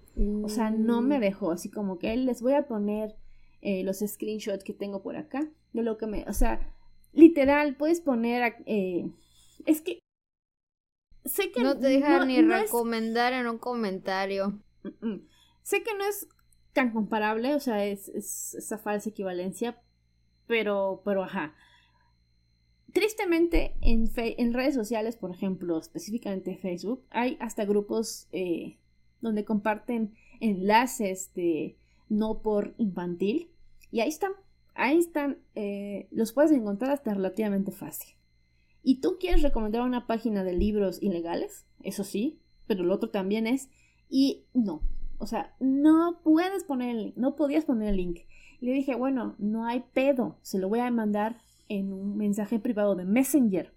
B: O sea, no me mm. dejó, así como que les voy a poner eh, los screenshots que tengo por acá, de lo que me, o sea, literal, puedes poner, eh, es que
A: sé que no te deja ni recomendar en un comentario.
B: Sé que no es tan comparable, o sea, es, esa falsa equivalencia, pero, pero ajá. Tristemente, en, en, redes sociales, por ejemplo, específicamente Facebook, hay hasta grupos eh, donde comparten enlaces de no por infantil. Y ahí están, ahí están, eh, los puedes encontrar hasta relativamente fácil. ¿Y tú quieres recomendar una página de libros ilegales? Eso sí, pero lo otro también es, y no, o sea, no puedes poner el link, no podías poner el link. Y le dije, bueno, no hay pedo, se lo voy a mandar en un mensaje privado de Messenger.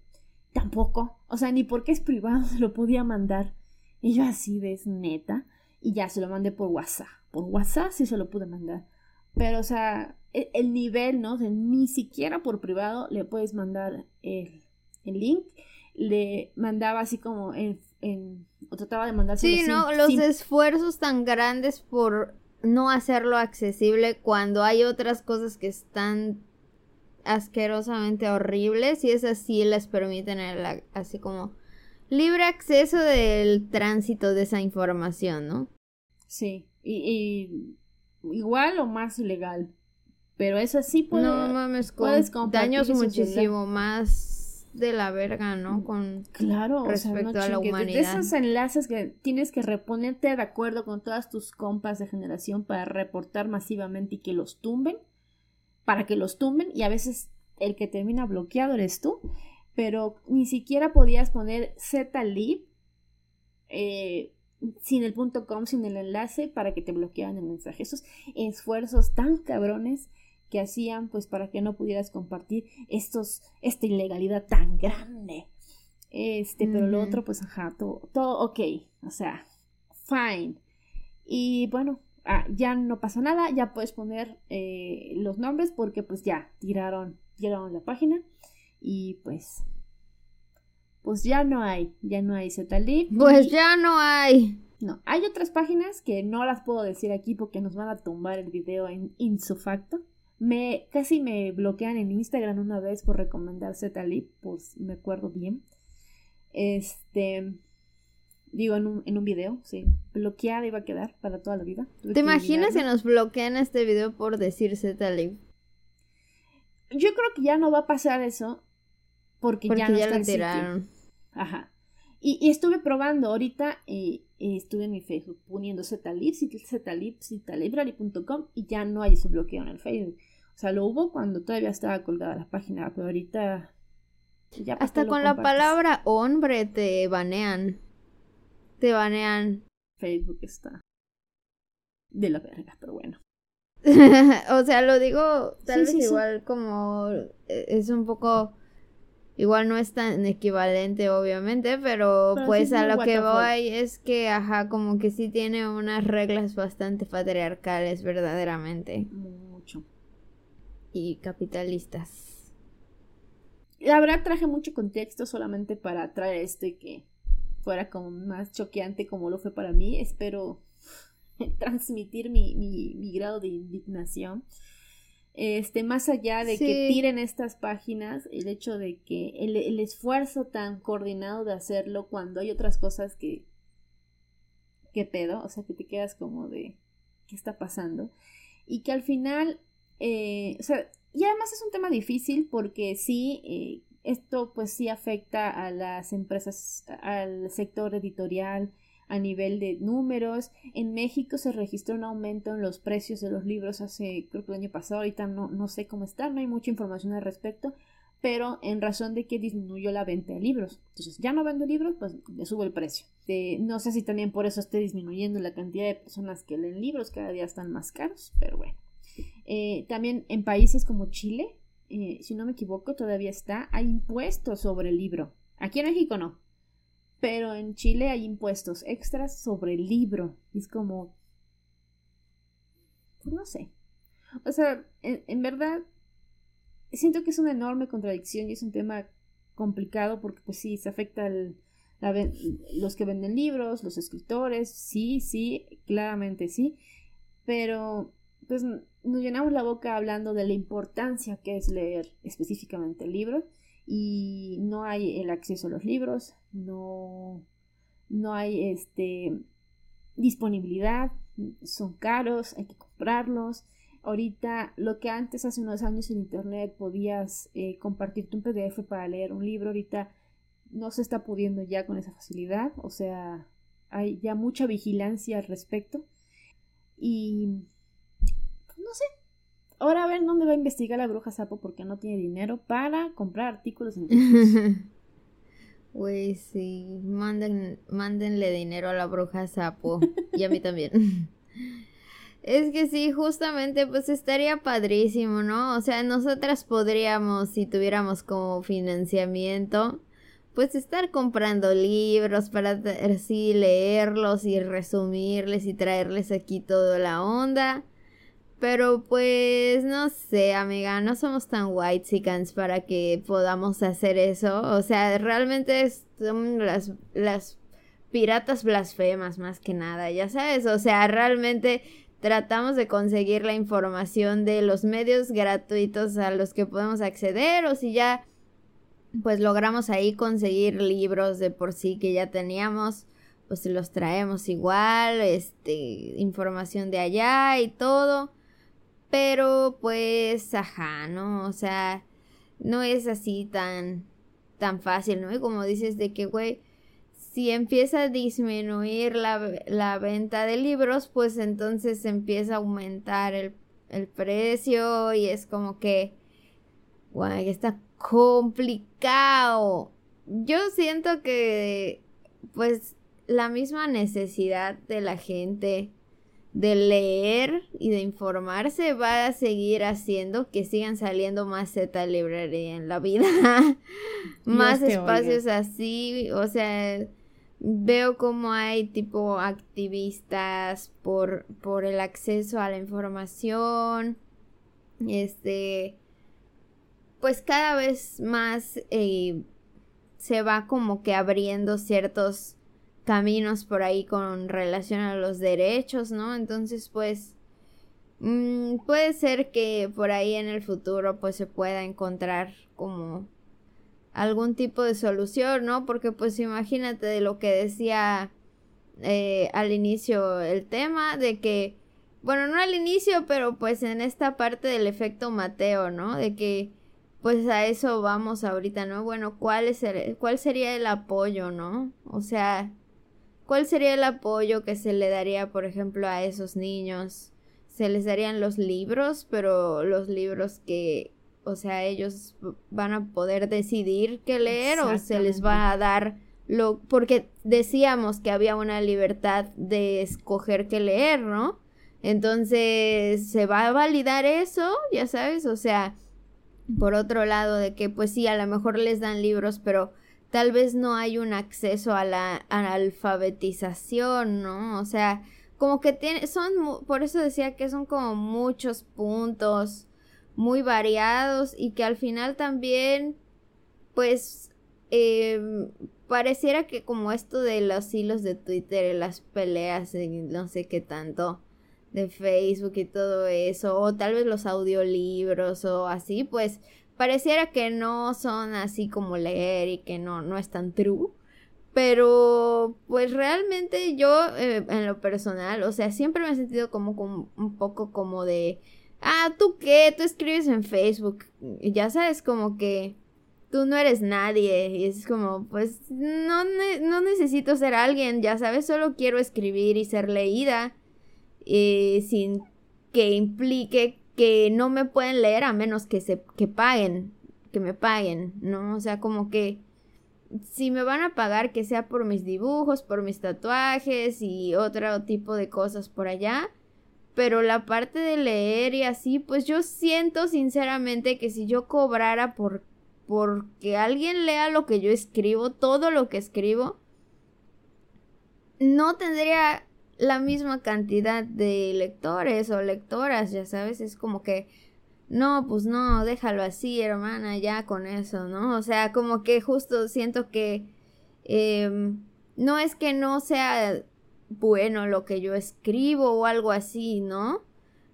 B: Tampoco, o sea, ni porque es privado se lo podía mandar. Y yo así de neta. Y ya se lo mandé por WhatsApp. Por WhatsApp sí se lo pude mandar. Pero, o sea, e, el, nivel, ¿no? O sea, ni siquiera por privado le puedes mandar el, el link. Le mandaba así como en o trataba de mandar
A: Sí, ¿no? Los esfuerzos tan grandes por no hacerlo accesible cuando hay otras cosas que están asquerosamente horribles y esas sí les permiten el, así como libre acceso del tránsito de esa información, ¿no?
B: Sí, y, igual o más ilegal. Pero eso sí puede,
A: no mames, con daños muchísimo más de la verga, ¿no? Con
B: claro, respecto a la humanidad. De esos enlaces que tienes que reponerte de acuerdo con todas tus compas de generación para reportar masivamente y que los tumben, para que los tumben y a veces el que termina bloqueado eres tú, pero ni siquiera podías poner zlib eh, sin el punto com, sin el enlace para que te bloquearan el mensaje. Esos esfuerzos tan cabrones que hacían pues para que no pudieras compartir estos, esta ilegalidad tan grande. Este, pero lo otro pues ajá, todo, todo ok, o sea, fine. Y bueno, ah, ya no pasa nada, ya puedes poner eh, los nombres porque pues ya tiraron, tiraron la página y pues pues ya no hay, ya no hay Zetalib.
A: Pues ya no hay.
B: No, hay otras páginas que no las puedo decir aquí porque nos van a tumbar el video en insufacto. Me casi me bloquean en Instagram una vez por recomendar Zetalib, pues me acuerdo bien. Este digo en un, en un video, sí, bloqueada iba a quedar para toda la vida.
A: ¿Te imaginas que nos bloquean este video por decir Zetalib?
B: Yo creo que ya no va a pasar eso porque, ya no ya lo enteraron. Ajá. Y, estuve probando ahorita, eh, eh, estuve en mi Facebook poniendo Zetalib, Zetalib, Zetalibrary.com y ya no hay ese bloqueo en el Facebook. O sea, lo hubo cuando todavía estaba colgada la página, pero ahorita
A: ya Hasta con la palabra hombre te banean. Te banean.
B: Facebook está de la verga, pero bueno.
A: o sea, lo digo tal vez igual como eh, es un poco Igual no es tan equivalente, obviamente, pero, pues a lo que voy es que, ajá, como que sí tiene unas reglas bastante patriarcales, verdaderamente.
B: Mucho.
A: Y capitalistas.
B: La verdad traje mucho contexto solamente para traer esto y que fuera como más choqueante como lo fue para mí. Espero transmitir mi, mi, mi grado de indignación este, más allá de que tiren estas páginas, el hecho de que el, esfuerzo tan coordinado de hacerlo cuando hay otras cosas que, ¿qué pedo? O sea, que te quedas como de, ¿qué está pasando? Y que al final, eh, o sea, y además es un tema difícil porque sí, eh, esto pues sí afecta a las empresas, al sector editorial, a nivel de números. En México se registró un aumento en los precios de los libros hace, creo que el año pasado, ahorita no, no sé cómo está, no hay mucha información al respecto, pero en razón de que disminuyó la venta de libros. Entonces, ya no vendo libros, pues le subo el precio. no sé si también por eso esté disminuyendo la cantidad de personas que leen libros, cada día están más caros, pero bueno. Eh, también en países como Chile, eh, si no me equivoco, todavía está, hay impuestos sobre el libro. Aquí en México no, pero en Chile hay impuestos extras sobre el libro. es como... Pues no sé. O sea, en, verdad, siento que es una enorme contradicción y es un tema complicado porque pues sí, se afecta al, los que venden libros, los escritores, sí, sí, claramente sí, pero pues nos llenamos la boca hablando de la importancia que es leer específicamente el libro y no hay el acceso a los libros, no, no hay este, disponibilidad, son caros, hay que comprarlos. Ahorita, lo que antes, hace unos años en Internet, podías eh, compartirte un PDF para leer un libro, ahorita no se está pudiendo ya con esa facilidad, o sea, hay ya mucha vigilancia al respecto. Y no sé, Ahora a ver dónde va a investigar la bruja sapo porque no tiene dinero para comprar artículos
A: Güey, sí, Manden, mándenle dinero a la bruja sapo y a mí también. Es que sí, justamente pues estaría padrísimo, ¿no? O sea, nosotras podríamos, si tuviéramos como financiamiento, pues estar comprando libros para así leerlos y resumirles y traerles aquí toda la onda. Pero pues no sé, amiga, no somos tan white chickens para que podamos hacer eso. O sea, realmente son las, las piratas blasfemas más que nada, ya sabes. O sea, realmente tratamos de conseguir la información de los medios gratuitos a los que podemos acceder o si ya pues logramos ahí conseguir libros de por sí que ya teníamos, pues los traemos igual, este, información de allá y todo. Pero pues, ajá, ¿no? O sea, no es así tan, tan fácil, ¿no? Y como dices de que, güey, si empieza a disminuir la, la, venta de libros, pues entonces empieza a aumentar el, el precio y es como que, güey, está complicado. Yo siento que, pues, la misma necesidad de la gente de leer y de informarse va a seguir haciendo que sigan saliendo más Z librería en la vida. más espacios así, o sea, veo como hay tipo activistas por, por el acceso a la información. Este, pues cada vez más eh, se va como que abriendo ciertos caminos por ahí con relación a los derechos, ¿no? Entonces, pues, mm, puede ser que por ahí en el futuro, pues, se pueda encontrar como algún tipo de solución, ¿no? Porque, pues, imagínate de lo que decía eh, al inicio el tema, de que, bueno, no al inicio, pero pues en esta parte del efecto Mateo, ¿no? De que pues a eso vamos ahorita, ¿no? Bueno, ¿cuál, es el, ¿cuál sería el apoyo, ¿no? O sea, ¿cuál sería el apoyo que se le daría, por ejemplo, a esos niños? Se les darían los libros, pero los libros que, o sea, ellos van a poder decidir qué leer o se les va a dar lo... Porque decíamos que había una libertad de escoger qué leer, ¿no? Entonces, ¿se va a validar eso? Ya sabes, o sea por otro lado, de que pues sí, a lo mejor les dan libros, pero tal vez no hay un acceso a la, alfabetización, ¿no? O sea, como que tiene, son, por eso decía que son como muchos puntos muy variados y que al final también, pues, em, pareciera que como esto de los hilos de Twitter, las peleas, no sé qué tanto, de Facebook y todo eso, o tal vez los audiolibros o así, pues pareciera que no son así como leer y que no, no es tan true. Pero, pues realmente yo, eh, en lo personal, o sea, siempre me he sentido como, como, un poco como de, ah, ¿tú qué? Tú escribes en Facebook. Ya sabes, como que tú no eres nadie. Y es como, pues, no, no necesito ser alguien, ya sabes, solo quiero escribir y ser leída. Eh, sin que implique que no me pueden leer a menos que se que paguen, que me paguen, ¿no? O sea, como que si me van a pagar que sea por mis dibujos, por mis tatuajes y otro tipo de cosas por allá, pero la parte de leer y así, pues yo siento sinceramente que si yo cobrara por porque alguien lea lo que yo escribo, todo lo que escribo, no tendría la misma cantidad de lectores o lectoras, ya sabes, es como que, no, pues no, déjalo así, hermana, ya con eso, ¿no? O sea, como que justo siento que em, no es que no sea bueno lo que yo escribo o algo así, ¿no?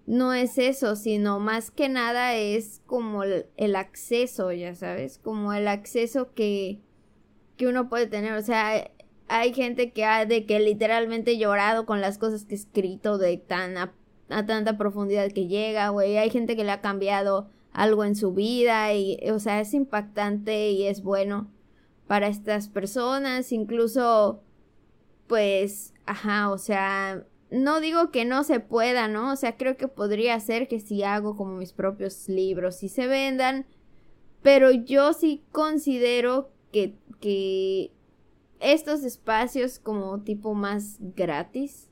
A: No es eso, sino más que nada es como el, el acceso, ya sabes, como el acceso que, que uno puede tener, o sea, hay gente que ha de que literalmente llorado con las cosas que he escrito de tan a, tanta profundidad que llega, güey. Hay gente que le ha cambiado algo en su vida y, o sea, es impactante y es bueno para estas personas, incluso, pues, ajá, o sea, no digo que no se pueda, ¿no? O sea, creo que podría ser que si hago como mis propios libros y se vendan, pero yo sí considero que, que estos espacios como tipo más gratis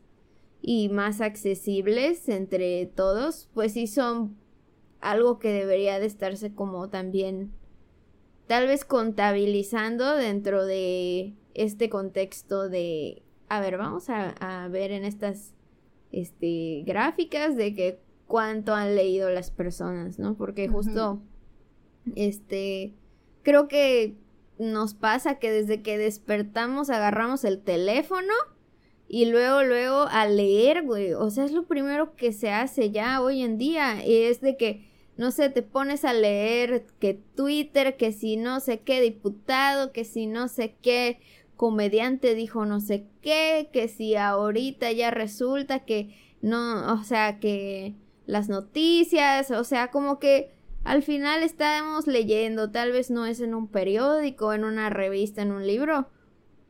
A: y más accesibles entre todos, pues sí son algo que debería de estarse como también tal vez contabilizando dentro de este contexto de a ver vamos a, ver en estas este gráficas de que cuánto han leído las personas no porque justo este creo que nos pasa que desde que despertamos agarramos el teléfono y luego, luego a leer, güey. O sea, es lo primero que se hace ya hoy en día. Y es de que, no sé, te pones a leer que Twitter, que si no sé qué diputado, que si no sé qué comediante dijo no sé qué, que si ahorita ya resulta que no, o sea, que las noticias, o sea, como que al final estamos leyendo, tal vez no es en un periódico, en una revista, en un libro,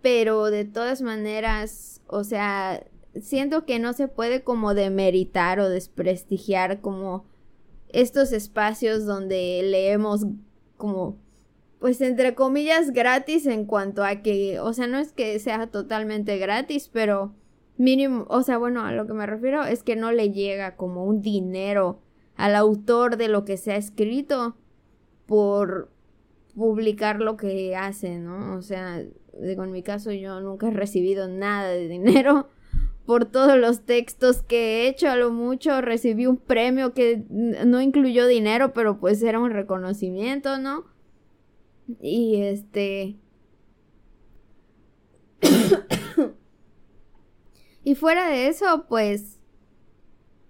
A: pero de todas maneras, o sea, siento que no se puede como demeritar o desprestigiar como estos espacios donde leemos como pues entre comillas gratis en cuanto a que, o sea, no es que sea totalmente gratis, pero mínimo, o sea, bueno, a lo que me refiero es que no le llega como un dinero al autor de lo que se ha escrito por publicar lo que hace, ¿no? O sea, digo, en mi caso yo nunca he recibido nada de dinero por todos los textos que he hecho, a lo mucho recibí un premio que no incluyó dinero, pero pues era un reconocimiento, ¿no? Y este... y fuera de eso, pues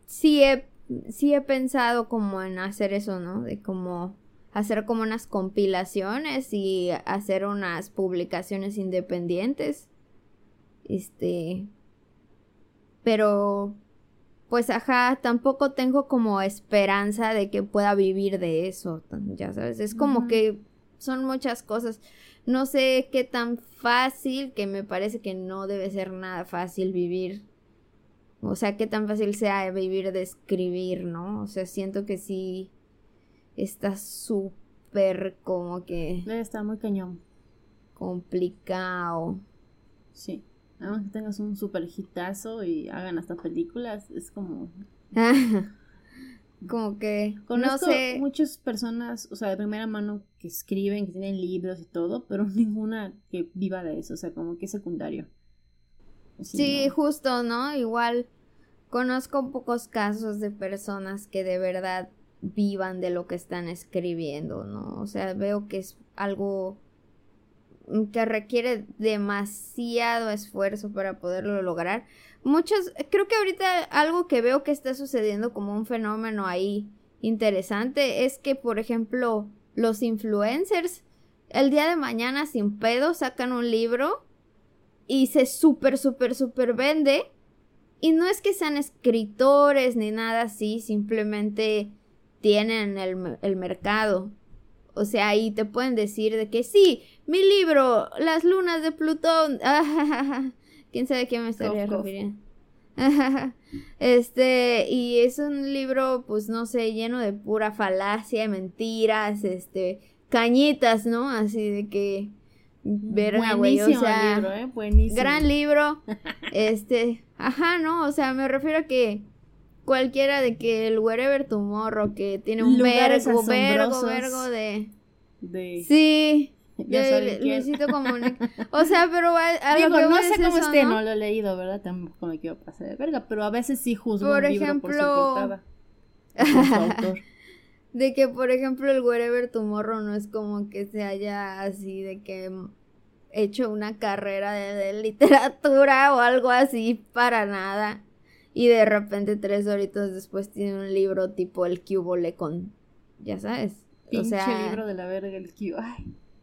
A: sí he, sí he pensado como en hacer eso, ¿no? De como hacer como unas compilaciones y hacer unas publicaciones independientes. Este. Pero. Pues ajá, tampoco tengo como esperanza de que pueda vivir de eso. Ya sabes, es como que son muchas cosas. No sé qué tan fácil, que me parece que no debe ser nada fácil vivir. O sea, qué tan fácil sea vivir de escribir, ¿no? O sea, siento que sí está súper como que...
B: Está muy cañón.
A: Complicado.
B: Sí. Además que tengas un super hitazo y hagan hasta películas, es como...
A: como que...
B: Conozco no sé. muchas personas, o sea, de primera mano que escriben, que tienen libros y todo, pero ninguna que viva de eso, o sea, como que es secundario.
A: Sí, justo, ¿no? Igual conozco pocos casos de personas que de verdad vivan de lo que están escribiendo, ¿no? O sea, veo que es algo que requiere demasiado esfuerzo para poderlo lograr. Muchos, creo que ahorita algo que veo que está sucediendo como un fenómeno ahí interesante es que, por ejemplo, los influencers el día de mañana sin pedo sacan un libro y se súper, súper, súper vende. Y no es que sean escritores ni nada así, simplemente tienen el, el mercado. O sea, ahí te pueden decir de que sí, mi libro, Las lunas de Plutón. ¿Quién sabe a quién me estaría refiriendo? este, y es un libro, pues no sé, lleno de pura falacia, mentiras, este, cañitas, ¿no? Así de que. Verga, güey, o sea. Libro, ¿eh? Buenísimo. Gran libro. este, ajá, ¿no? O sea, me refiero a que cualquiera de que el Wherever Tomorrow, que tiene un vergo, vergo, vergo de... de... Sí. De Luisito Comunica. O sea, pero
B: algo que no sé cómo esté, ¿no? lo he leído, ¿verdad? Tampoco me quiero pasar de verga, pero a veces sí juzgo por un ejemplo, libro por su portada.
A: autor. De que, por ejemplo, el Wherever Tomorrow no es como que se haya así de que hecho una carrera de literatura o algo así para nada. Y de repente tres horitos después tiene un libro tipo el Cubole con, ya sabes.
B: Pinche o sea, libro de la verga el Cubo.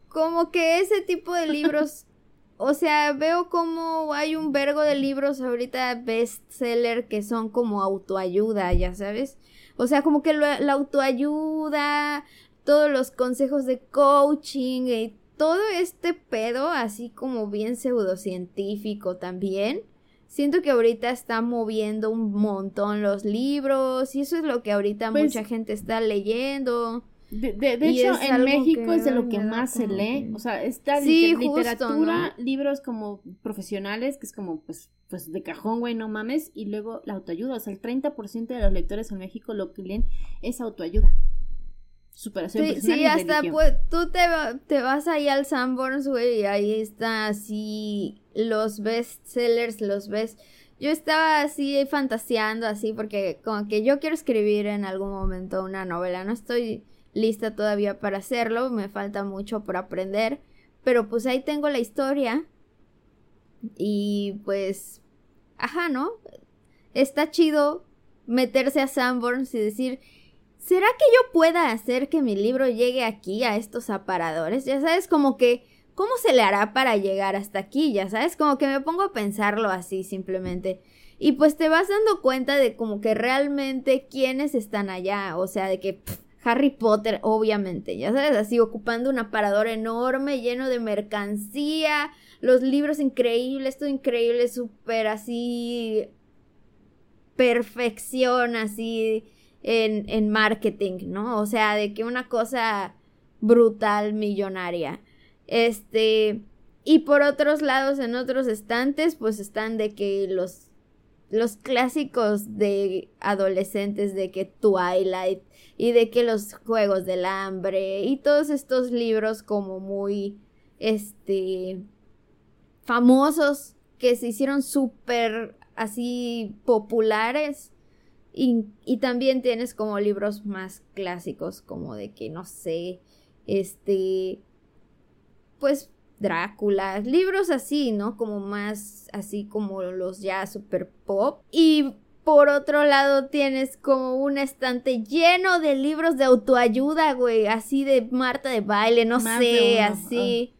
A: Como que ese tipo de libros, o sea, veo como hay un vergo de libros ahorita bestseller que son como autoayuda, ya sabes. O sea, como que la autoayuda, todos los consejos de coaching y todo este pedo, así como bien pseudocientífico también siento que ahorita está moviendo un montón los libros y eso es lo que ahorita pues mucha gente está leyendo.
B: De, de, hecho, en México es de lo que más se lee. O sea, está literatura, libros como profesionales, que es como, pues, pues de cajón, güey, no mames. Y luego la autoayuda. O sea, el 30% de los lectores en México lo que leen es autoayuda.
A: Superación sí, sí, hasta pues, tú te, te vas ahí al Sanborns, güey, y ahí está así los bestsellers, los ves. Yo estaba así fantaseando así porque como que yo quiero escribir en algún momento una novela, no estoy lista todavía para hacerlo, me falta mucho por aprender, pero pues ahí tengo la historia y pues ajá, ¿no? Está chido meterse a Sanborns y decir, ¿será que yo pueda hacer que mi libro llegue aquí a estos aparadores? Ya sabes, como que, ¿cómo se le hará para llegar hasta aquí? Ya sabes, como que me pongo a pensarlo así simplemente. Y pues te vas dando cuenta de como que realmente quiénes están allá, o sea, de que Harry Potter, obviamente, ya sabes, así ocupando un aparador enorme, lleno de mercancía, los libros increíbles, todo increíble, súper así, perfección, así, en, en marketing, ¿no? O sea, de que una cosa brutal, millonaria. Este, y por otros lados, en otros estantes, pues están de que los los clásicos de adolescentes de que Twilight y de que los Juegos del Hambre y todos estos libros como muy, este, famosos que se hicieron súper así populares. Y, y, también tienes como libros más clásicos, como de que, no sé, este, pues Drácula, libros así, ¿no? Como más así como los ya super pop. Y por otro lado tienes como un estante lleno de libros de autoayuda, güey, así de Marta de baile, no sé, así.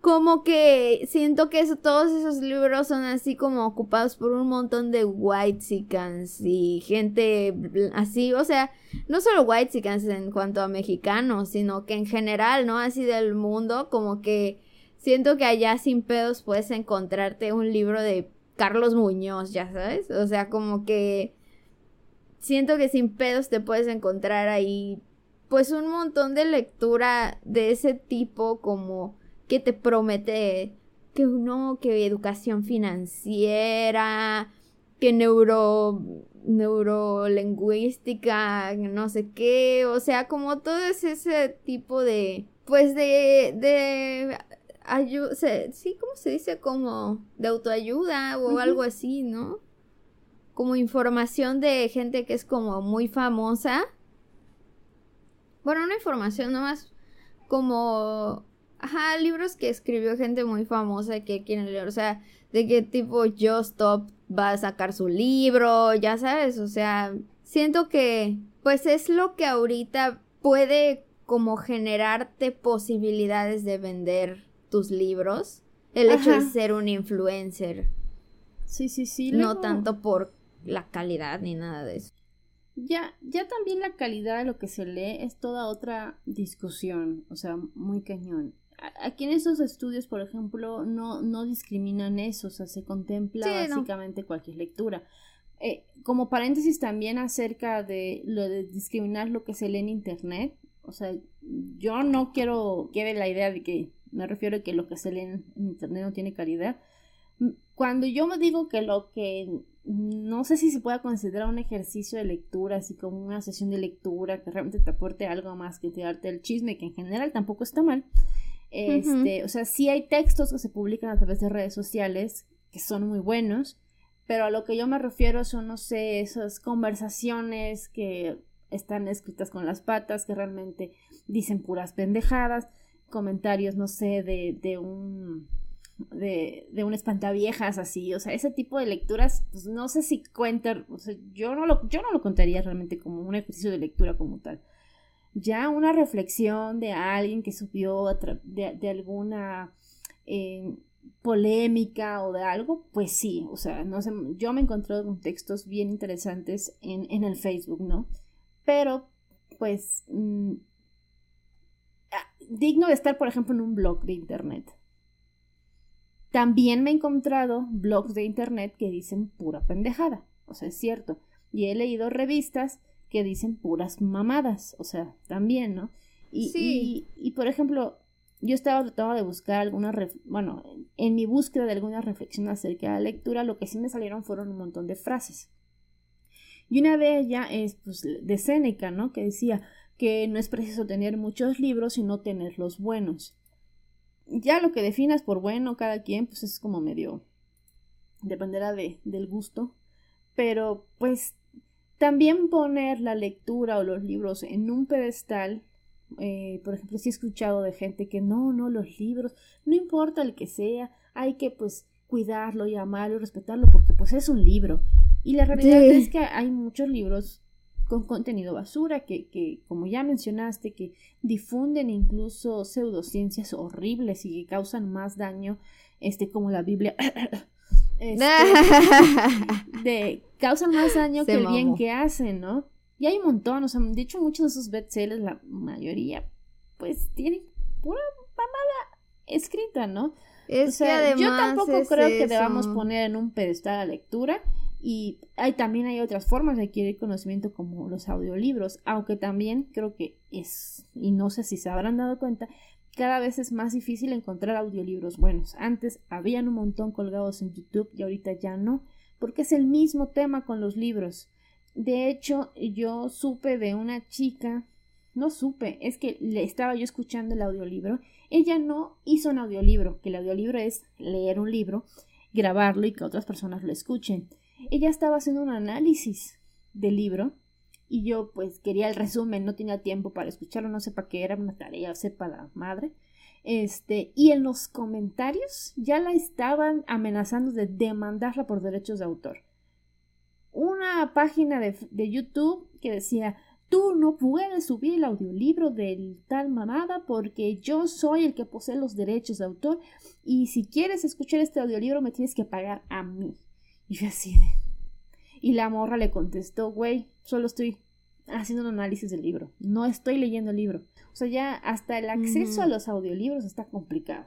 A: Como que siento que todos esos libros son así como ocupados por un montón de white y gente así, o sea, no solo white en cuanto a mexicanos, sino que en general, ¿no? Así del mundo, como que siento que allá sin pedos puedes encontrarte un libro de Carlos Muñoz, ya sabes. O sea, como que siento que sin pedos te puedes encontrar ahí pues un montón de lectura de ese tipo como que te promete que uno, que educación financiera, que neuro neurolingüística, no sé qué, o sea, como todo ese tipo de pues de de ayuda, sí, ¿cómo se dice? Como de autoayuda o algo así, ¿no? Como información de gente que es como muy famosa. Bueno, no información, nomás como, ajá, libros que escribió gente muy famosa que quieren leer, o sea, de qué tipo Just Stop va a sacar su libro, ya sabes, o sea, siento que pues es lo que ahorita puede como generarte posibilidades de vender tus libros, el hecho de ser un influencer.
B: Sí, sí, sí.
A: No tanto por la calidad ni nada de eso.
B: Ya, ya también la calidad de lo que se lee es toda otra discusión, o sea, muy cañón. Aquí en esos estudios, por ejemplo, no, no discriminan eso, o sea, se contempla básicamente cualquier lectura. Eh, como paréntesis también acerca de lo de discriminar lo que se lee en internet, o sea, yo no quiero que la idea de que me refiero a que lo que se lee en, internet no tiene calidad. Cuando yo me digo que lo que no sé si se pueda considerar un ejercicio de lectura, así como una sesión de lectura que realmente te aporte algo más que te darte el chisme, que en general tampoco está mal. Este, o sea, sí hay textos que se publican a través de redes sociales que son muy buenos, pero a lo que yo me refiero son, no sé, esas conversaciones que están escritas con las patas, que realmente dicen puras pendejadas comentarios, no sé, de, de un de, de un espantaviejas así, o sea, ese tipo de lecturas, pues no sé si cuentan, o sea, yo no lo, yo no lo contaría realmente como un ejercicio de lectura como tal. Ya una reflexión de alguien que subió de, alguna eh, polémica o de algo, pues sí, o sea, no sé, yo me he encontrado con textos bien interesantes en, en el Facebook, ¿no? Pero, pues, mm, digno de estar, por ejemplo, en un blog de internet. También me he encontrado blogs de internet que dicen pura pendejada, o sea, es cierto. Y he leído revistas que dicen puras mamadas, o sea, también, ¿no? Y, sí. y, por ejemplo, yo estaba tratando de buscar alguna, bueno, en mi búsqueda de alguna reflexión acerca de la lectura, lo que sí me salieron fueron un montón de frases. Y una de ellas es, pues, de Séneca, ¿no? Que decía, que no es preciso tener muchos libros, sino tenerlos buenos. Ya lo que definas por bueno cada quien, pues es como medio... dependerá de, del gusto. Pero pues también poner la lectura o los libros en un pedestal, eh, por ejemplo, si he escuchado de gente que no, no, los libros, no importa el que sea, hay que pues cuidarlo y amarlo y respetarlo porque pues es un libro. Y la realidad es que hay muchos libros con contenido basura que, que, como ya mencionaste, que difunden incluso pseudociencias horribles y que causan más daño, este, como la Biblia. este, de, causan más daño que el bien que hacen, ¿no? Y hay un montón, o sea, de hecho muchos de esos bestsellers, la mayoría, pues tienen pura mamada escrita, ¿no? Es que además yo tampoco creo que debamos poner en un pedestal la lectura y hay, también hay otras formas de adquirir conocimiento como los audiolibros, aunque también creo que es, y no sé si se habrán dado cuenta, cada vez es más difícil encontrar audiolibros buenos. Antes habían un montón colgados en YouTube y ahorita ya no, porque es el mismo tema con los libros. De hecho, yo supe de una chica, no supe, es que le estaba yo escuchando el audiolibro. Ella no hizo un audiolibro, que el audiolibro es leer un libro, grabarlo y que otras personas lo escuchen. Ella estaba haciendo un análisis del libro y yo pues quería el resumen, no tenía tiempo para escucharlo, no sé para qué era una tarea, sepa la madre. Este, y en los comentarios ya la estaban amenazando de demandarla por derechos de autor una página de, de YouTube que decía Tú no puedes subir el audiolibro del tal mamada porque yo soy el que posee los derechos de autor y si quieres escuchar este audiolibro me tienes que pagar a mí. Y yo así de... Y la morra le contestó, güey, solo estoy haciendo un análisis del libro, no estoy leyendo el libro. O sea, ya hasta el acceso a los audiolibros está complicado.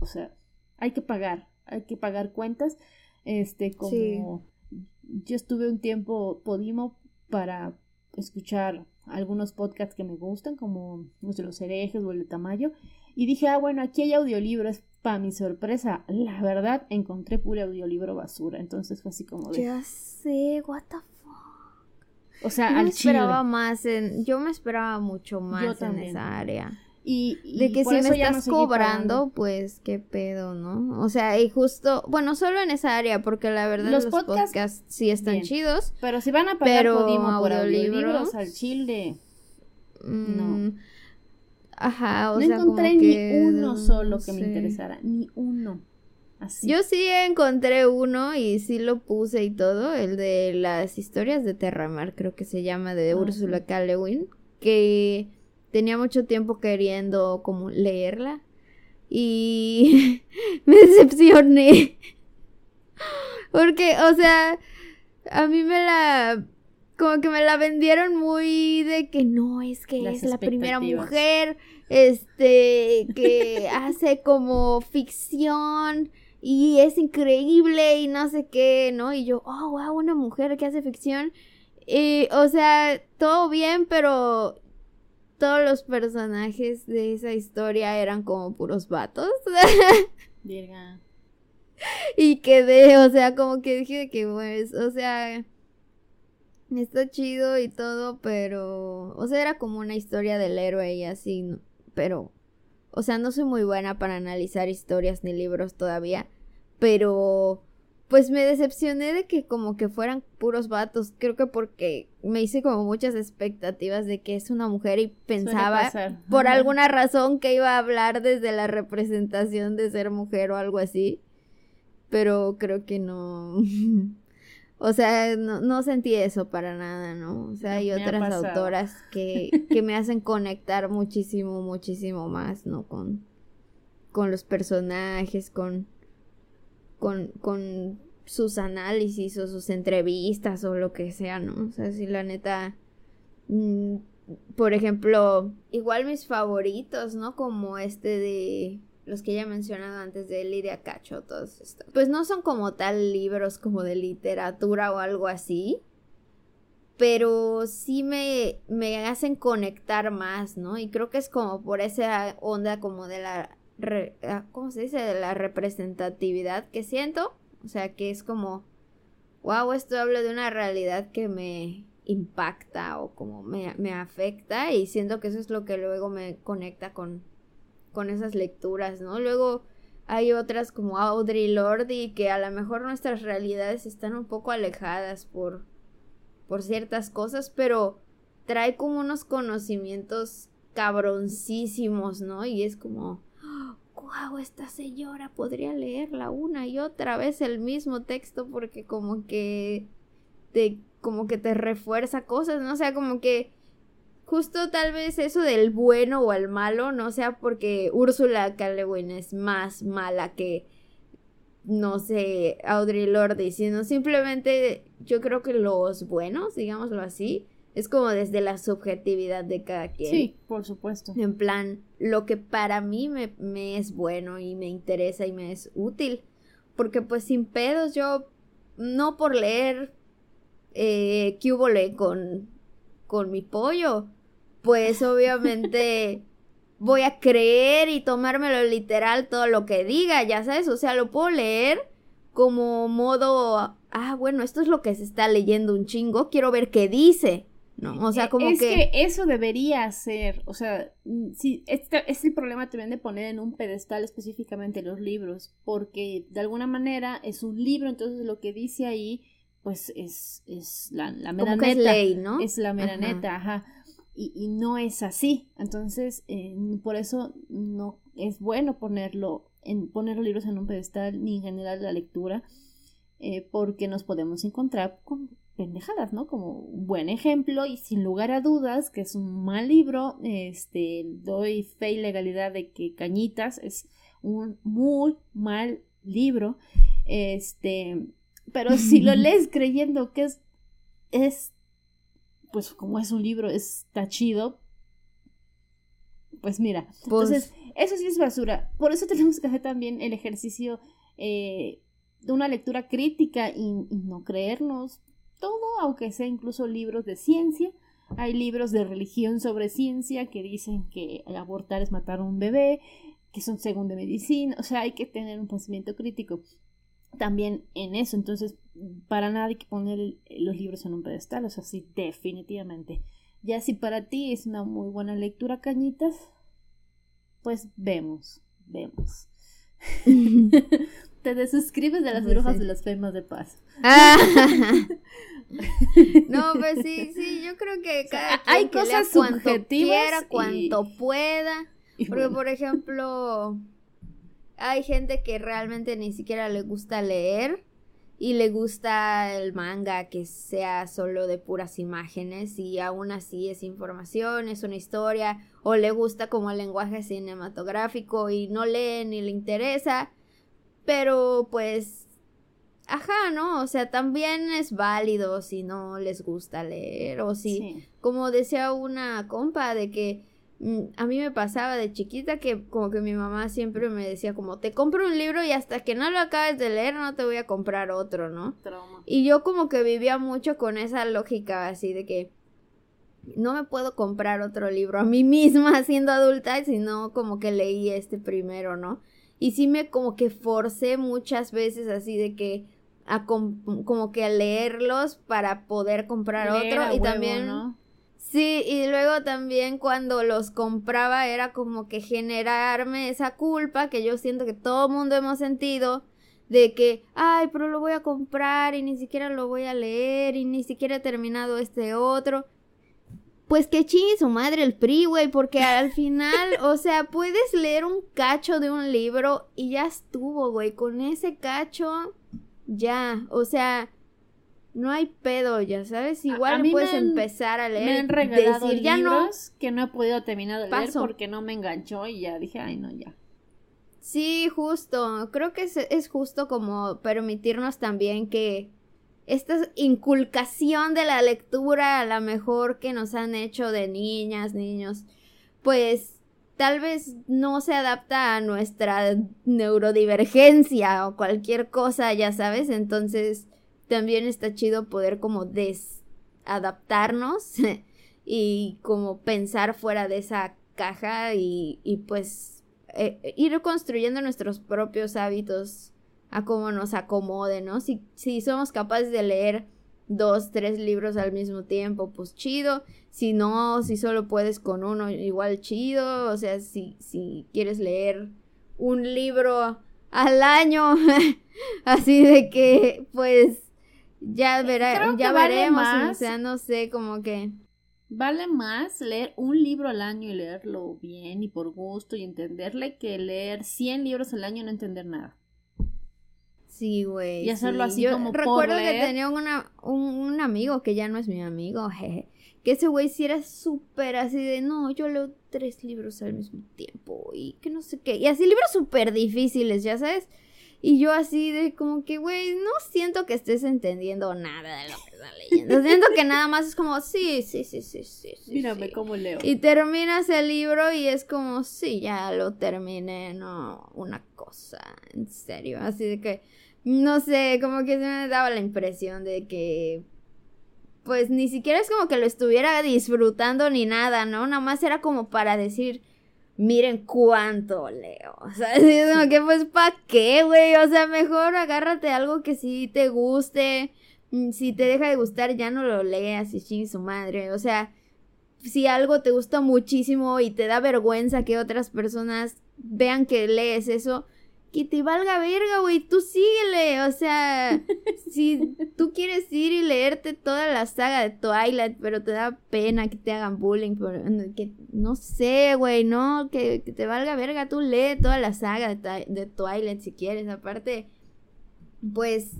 B: O sea, hay que pagar, hay que pagar cuentas, este, como yo estuve un tiempo Podimo para escuchar algunos podcasts que me gustan, como los de los herejes o el de Tamayo, y dije, ah, bueno, aquí hay audiolibros. Para mi sorpresa, la verdad, encontré puro audiolibro basura. Entonces fue así como
A: de. Ya sé, what the.
B: O sea,
A: yo me esperaba más en. Yo me esperaba mucho más en esa área. Y, de que si me estás cobrando, pues qué pedo, ¿no? O sea, y justo, bueno, solo en esa área, porque la verdad los, podcasts, sí están chidos.
B: Pero si van a pagar pero Podimo por audiolibros al chile, no.
A: Mm, ajá, o
B: no encontré ni uno solo que me interesara, ni uno. Así.
A: Yo sí encontré uno y sí lo puse y todo, el de las historias de Terramar, creo que se llama, de Úrsula K. que tenía mucho tiempo queriendo como leerla y me decepcioné. Porque, o sea, a mí me la como que me la vendieron muy de que no, es que es la primera mujer este que hace como ficción y es increíble y no sé qué, ¿no? Y yo, oh, wow, una mujer que hace ficción. Y, o sea, todo bien, pero todos los personajes de esa historia eran como puros vatos. Y quedé, o sea, como que dije que pues, o sea, está chido y todo, pero, o sea, era como una historia del héroe y así, pero, o sea, no soy muy buena para analizar historias ni libros todavía, pero pues me decepcioné de que como que fueran puros vatos. Creo que porque me hice como muchas expectativas de que es una mujer y pensaba por alguna razón que iba a hablar desde la representación de ser mujer o algo así. Pero creo que no. o sea, no, sentí eso para nada, ¿no? O sea, hay otras autoras que, que me hacen conectar muchísimo, muchísimo más, ¿no? Con, con los personajes, con con, con sus análisis o sus entrevistas o lo que sea, ¿no? O sea, si la neta, mm, por ejemplo, igual mis favoritos, ¿no? Como este de los que ya he mencionado antes de Lidia Cacho, todos estos. Pues no son como tal libros como de literatura o algo así, pero sí me, me hacen conectar más, ¿no? Y creo que es como por esa onda como de la Ah, ¿cómo se dice? De la representatividad que siento. O sea, que es como, wow, esto habla de una realidad que me impacta o como me, me afecta y siento que eso es lo que luego me conecta con, con esas lecturas, ¿no? Luego hay otras como Audrey Lordy que a lo mejor nuestras realidades están un poco alejadas por, por ciertas cosas, pero trae como unos conocimientos cabroncísimos, ¿no? Y es como, wow, esta señora podría leerla una y otra vez el mismo texto porque como que te, como que te refuerza cosas, ¿no? O sea, como que justo tal vez eso del bueno o el malo no sea porque Úrsula K. es más mala que no sé, Audrey Lorde, sino simplemente yo creo que los buenos, digámoslo así, es como desde la subjetividad de cada quien.
B: Sí, por supuesto.
A: En plan, lo que para mí me, me es bueno y me interesa y me es útil. Porque pues sin pedos yo, no por leer eh, con, con mi pollo, pues obviamente voy a creer y tomármelo literal todo lo que diga, ya sabes, o sea, lo puedo leer como modo, ah, bueno, esto es lo que se está leyendo un chingo, quiero ver qué dice. No, o sea, como
B: es
A: que...
B: eso debería ser, o sea, mm, sí, este es el problema también de poner en un pedestal específicamente los libros, porque de alguna manera es un libro, entonces lo que dice ahí, pues es, es la, la mera neta.
A: Es ley, ¿no?
B: Es la mera neta, ajá y, no es así. Entonces, eh, por eso no es bueno ponerlo en poner los libros en un pedestal ni en general la lectura, eh, porque nos podemos encontrar con pendejadas, ¿no? Como un buen ejemplo y sin lugar a dudas que es un mal libro, este, doy fe y legalidad de que Cañitas es un muy mal libro, este, pero si lo lees creyendo que es, es pues como es un libro, está chido. Pues mira, pues entonces, eso sí es basura. Por eso tenemos que hacer también el ejercicio eh, de una lectura crítica y, no creernos todo, aunque sea incluso libros de ciencia. Hay libros de religión sobre ciencia que dicen que abortar es matar a un bebé, que son según de medicina, o sea, hay que tener un pensamiento crítico también en eso. Entonces, para nada hay que poner los libros en un pedestal, o sea, sí, definitivamente. Ya si para ti es una muy buena lectura, cañitas, pues vemos, vemos. Te desuscribes de las pues brujas de las femas de paz. Ah.
A: no, pues sí, sí, yo creo que cada quien hay cosas cuanto quiera, cuanto pueda. Porque, por ejemplo, hay gente que realmente ni siquiera le gusta leer y le gusta el manga que sea solo de puras imágenes y aún así es información, es una historia o le gusta como el lenguaje cinematográfico y no lee ni le interesa, pero pues ajá, ¿no? O sea, también es válido si no les gusta leer o si como decía una compa de que a mí me pasaba de chiquita que como que mi mamá siempre me decía como te compro un libro y hasta que no lo acabes de leer no te voy a comprar otro, ¿no? Y yo como que vivía mucho con esa lógica así de que no me puedo comprar otro libro a mí misma siendo adulta, sino como que leí este primero, ¿no? Y sí me como que forcé muchas veces así de que a como que a leerlos para poder comprar otro y también ¿no? Sí, y luego también cuando los compraba era como que generarme esa culpa que yo siento que todo mundo hemos sentido de que, ay, pero lo voy a comprar y ni siquiera lo voy a leer y ni siquiera he terminado este otro. Pues que chingue su madre el PRI, güey, porque al final, o sea, puedes leer un cacho de un libro y ya estuvo, güey, con ese cacho, ya, o sea, no hay pedo, ya sabes. Igual puedes empezar a leer.
B: Me han regalado decir, ya no, que no he podido terminar de leer porque no me enganchó y ya dije, ay, no, ya.
A: Sí, justo. Creo que es, es justo como permitirnos también que esta inculcación de la lectura, a la mejor que nos han hecho de niñas, niños, pues tal vez no se adapta a nuestra neurodivergencia o cualquier cosa, ya sabes. Entonces, también está chido poder como desadaptarnos y como pensar fuera de esa caja y, y pues eh, ir construyendo nuestros propios hábitos a cómo nos acomode, ¿no? Si, si somos capaces de leer dos, tres libros al mismo tiempo, pues chido. Si no, si solo puedes con uno, igual chido. O sea, si, si quieres leer un libro al año, así de que, pues, ya, verá, ya veremos, o sea, no sé, como que...
B: Vale más leer un libro al año y leerlo bien y por gusto y entenderle que leer 100 libros al año y no entender nada.
A: Sí, güey.
B: Y hacerlo
A: sí.
B: así
A: Yo
B: como por
A: recuerdo que
B: leer.
A: tenía una, un, un amigo que ya no es mi amigo, jeje. Que ese güey sí era súper así de, no, yo leo tres libros al mismo tiempo y que no sé qué. Y así libros súper difíciles, ya sabes. Y yo así de como que, güey, no siento que estés entendiendo nada de lo que estás leyendo. Siento que nada más es como, sí, sí, sí, sí, sí. sí,
B: Mírame
A: sí".
B: cómo leo.
A: Y terminas el libro y es como, sí, ya lo terminé, no, una cosa, en serio. Así de que, no sé, como que se me daba la impresión de que, pues ni siquiera es como que lo estuviera disfrutando ni nada, ¿no? Nada más era como para decir, miren cuánto leo. O sea, es que, pues, ¿pa' qué, güey? O sea, mejor agárrate algo que sí te guste. Mm, Si te deja de gustar, ya no lo leas y chingue su madre. O sea, si algo te gusta muchísimo y te da vergüenza que otras personas vean que lees eso, que te valga verga, güey, tú síguele, o sea, si tú quieres ir y leerte toda la saga de Twilight, pero te da pena que te hagan bullying, por- que no sé, güey, no, que, que te valga verga, tú lee toda la saga de, de Twilight si quieres, aparte, pues,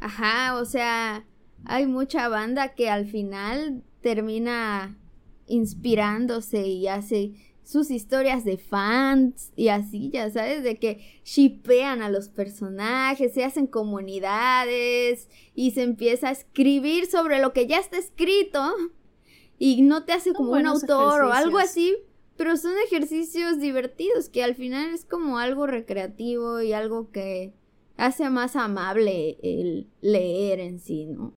A: ajá, o sea, hay mucha banda que al final termina inspirándose y hace sus historias de fans y así, ya sabes, de que shipean a los personajes, se hacen comunidades y se empieza a escribir sobre lo que ya está escrito y no te hace
B: Son
A: como un autor o algo así, pero son ejercicios divertidos que al final es como algo recreativo y algo que hace más amable el leer en sí, ¿no?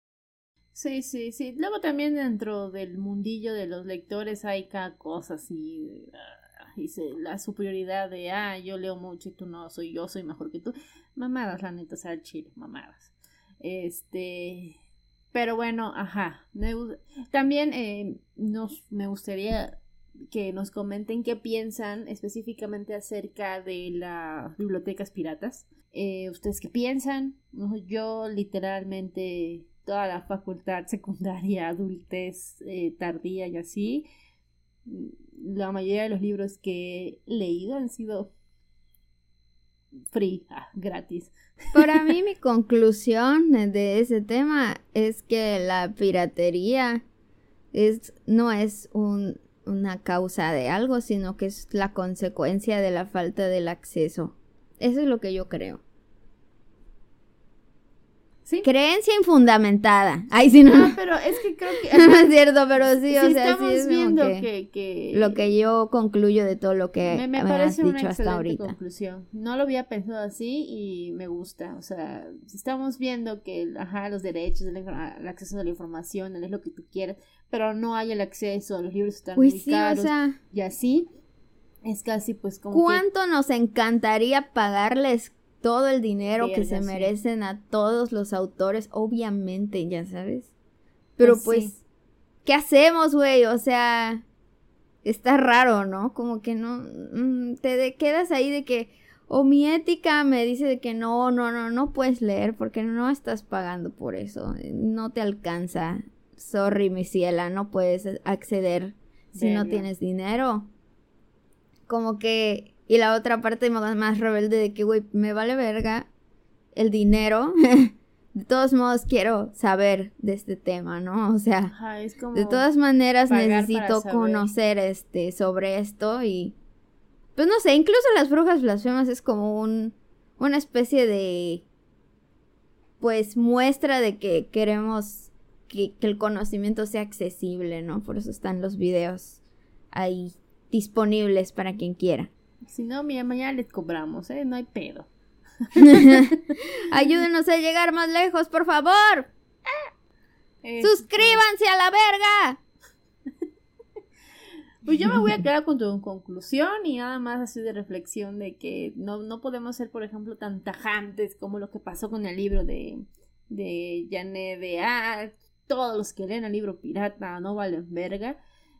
B: Sí, sí, sí. Luego también dentro del mundillo de los lectores hay cada cosa ah, y se- la superioridad de, ah, yo leo mucho y tú no, soy yo, soy mejor que tú. Mamadas, la neta, sea chile, mamadas. Este. Pero bueno, ajá. me también eh, nos, me gustaría que nos comenten qué piensan específicamente acerca de las bibliotecas piratas. Eh, ¿Ustedes qué piensan? Yo literalmente toda la facultad secundaria, adultez eh, tardía y así, mm, la mayoría de los libros que he leído han sido free, ah, gratis.
A: Para mí mi conclusión de ese tema es que la piratería es, no es un- una causa de algo, sino que es la consecuencia de la falta del acceso. Eso es lo que yo creo.
B: ¿Sí?
A: Creencia infundamentada. Ay, sí, no.
B: Ah, pero es que creo que...
A: no es cierto, pero sí,
B: si
A: o sea, sí
B: estamos
A: es como
B: viendo
A: que
B: que, que-
A: lo que yo concluyo de todo lo que
B: me,
A: me,
B: me parece
A: has
B: una
A: dicho hasta
B: excelente
A: ahorita.
B: conclusión. No lo había pensado así y me gusta. O sea, si estamos viendo que ajá, los derechos, el, el acceso a la información, es lo que tú quieres, pero no hay el acceso, los libros están
A: Pues
B: muy
A: sí,
B: caros
A: o sea,
B: y así, es casi pues como que-
A: ¿cuánto nos encantaría pagarles todo el dinero que se
B: sí.
A: merecen a todos los autores? Obviamente, ya sabes. Pero
B: Pues
A: pues,
B: sí.
A: ¿qué hacemos, güey? O sea, está raro, ¿no? Como que no, mm, te de- quedas ahí de que, o mi ética me dice de que no, no, no, no puedes leer porque no estás pagando por eso, no te alcanza. Sorry, mi ciela, no puedes acceder si no tienes dinero. Como que, y la otra parte más, rebelde de que, güey, me vale verga el dinero. de todos modos quiero saber de este tema, ¿no? O sea,
B: Ajá, es como
A: de todas maneras necesito conocer este sobre esto y pues no sé, incluso las brujas blasfemas es como un una especie de pues muestra de que queremos que, que el conocimiento sea accesible, ¿no? Por eso están los videos ahí disponibles para quien quiera.
B: Si no, mira, mañana les cobramos, ¿eh? No hay pedo.
A: Ayúdenos a llegar más lejos, por favor.
B: Este,
A: Suscríbanse a la verga.
B: Pues yo me voy a quedar con tu conclusión y nada más así de reflexión de que no, no podemos ser, por ejemplo, tan tajantes como lo que pasó con el libro de, de Janet de, ah, todos los que leen el libro pirata no valen verga.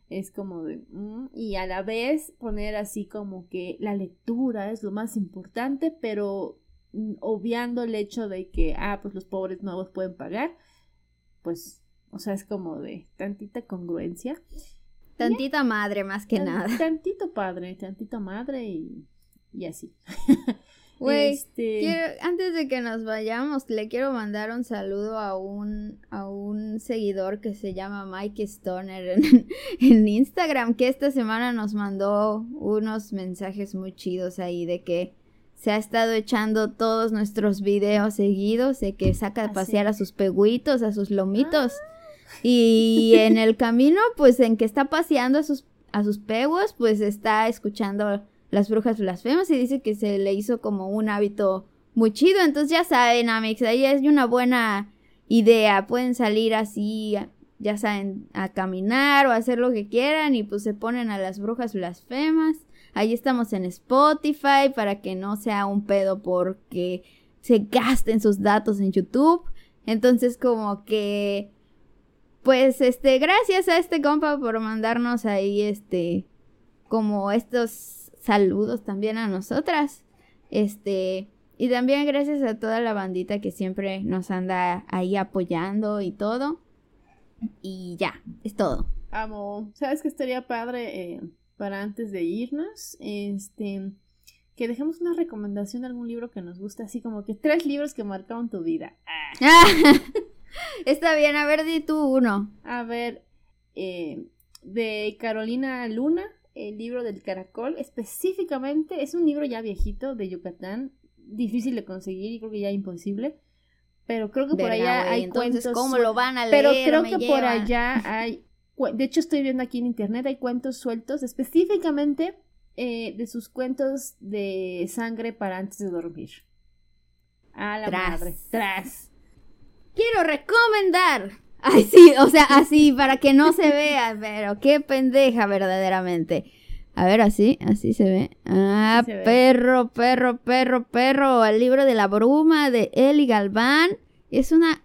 B: Es como de, mm, y a la vez poner así como que la lectura es lo más importante, pero mm, obviando el hecho de que, ah, pues los pobres nuevos pueden pagar, pues, o sea, es como de tantita congruencia.
A: Tantita madre más que nada.
B: Tantito padre, tantito madre y, y así.
A: Güey, este... antes de que nos vayamos, le quiero mandar un saludo a un, a un seguidor que se llama Mike Stoner en, en, Instagram, que esta semana nos mandó unos mensajes muy chidos ahí de que se ha estado echando todos nuestros videos seguidos, de que saca de ah, pasear a sus peguitos, a sus lomitos. Ah. Y en el camino, pues en que está paseando a sus, a sus peguos, pues está escuchando las brujas blasfemas y dice que se le hizo como un hábito muy chido. Entonces ya saben, Amix, ahí es una buena idea. Pueden salir así, ya saben, a caminar o hacer lo que quieran y pues se ponen a las brujas blasfemas. Ahí estamos en Spotify para que no sea un pedo porque se gasten sus datos en YouTube. Entonces como que pues este gracias a este compa por mandarnos ahí este como estos saludos también a nosotras. Este, y también gracias a toda la bandita que siempre nos anda ahí apoyando y todo. Y ya, es todo.
B: Amo. ¿Sabes que estaría padre eh, para antes de irnos? Este, que dejemos una recomendación de algún libro que nos guste, así como que tres libros que marcaron tu vida.
A: Está bien, a ver, di tú uno.
B: A ver, eh, de Carolina Luna, el libro del caracol. Específicamente, es un libro ya viejito de Yucatán, difícil de conseguir y creo que ya imposible. Pero creo que por allá hay cuentos.
A: ¿Cómo lo van a
B: leer? Pero creo que por allá hay. De hecho, estoy viendo aquí en internet, hay cuentos sueltos, específicamente eh, de sus cuentos de sangre para antes de dormir. A la madre. Tras.
A: Quiero recomendar Ay, sí, o sea, así, para que no se vea, pero qué pendeja verdaderamente. A ver, así, así se ve. Ah, perro, perro, perro, perro. El libro de la bruma de Eli Galván. Es una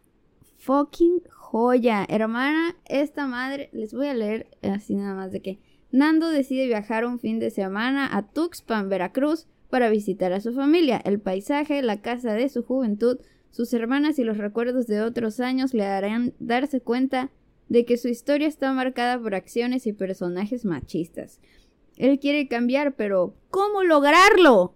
A: fucking joya. Hermana, esta madre, les voy a leer así nada más de que Nando decide viajar un fin de semana a Tuxpan, Veracruz, para visitar a su familia. El paisaje, la casa de su juventud, sus hermanas y los recuerdos de otros años le harán darse cuenta de que su historia está marcada por acciones y personajes machistas. Él quiere cambiar, pero ¿cómo lograrlo?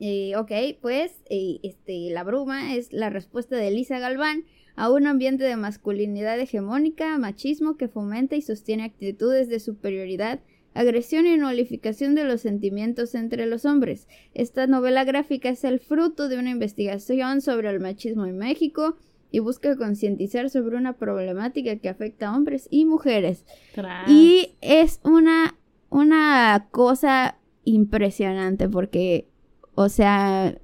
A: Eh, ok, pues este, la bruma es la respuesta de Elisa Galván a un ambiente de masculinidad hegemónica, machismo que fomenta y sostiene actitudes de superioridad agresión y nulificación de los sentimientos entre los hombres. Esta novela gráfica es el fruto de una investigación sobre el machismo en México y busca concientizar sobre una problemática que afecta a hombres y mujeres. Y es una, una cosa impresionante porque, o sea,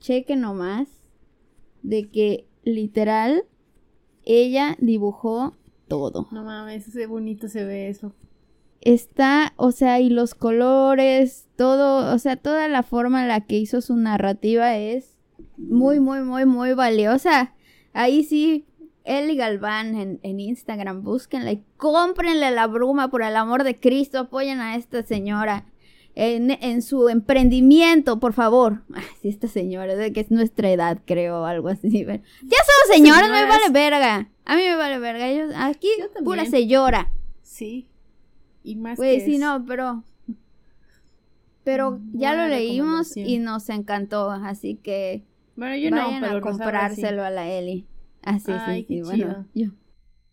A: cheque nomás de que literal ella dibujó todo.
B: No mames, qué bonito se ve eso
A: está, o sea, y los colores, todo, o sea, toda la forma en la que hizo su narrativa es muy, muy, muy, muy valiosa. Ahí sí, Eli Galván en, en Instagram, búsquenla y cómprenle la bruma por el amor de Cristo, apoyen a esta señora. En, en, su emprendimiento, por favor. Ay, sí, esta señora, de que es nuestra edad, creo, algo así. Ya somos señoras, me vale verga. A mí me vale verga. Yo, aquí pura se llora.
B: Sí. Y más
A: Güey, sí, no, pero. Pero mm, ya lo leímos y nos encantó, así que.
B: Bueno, yo no,
A: pero a comprárselo a la Eli. Así, sí, sí, bueno, yo.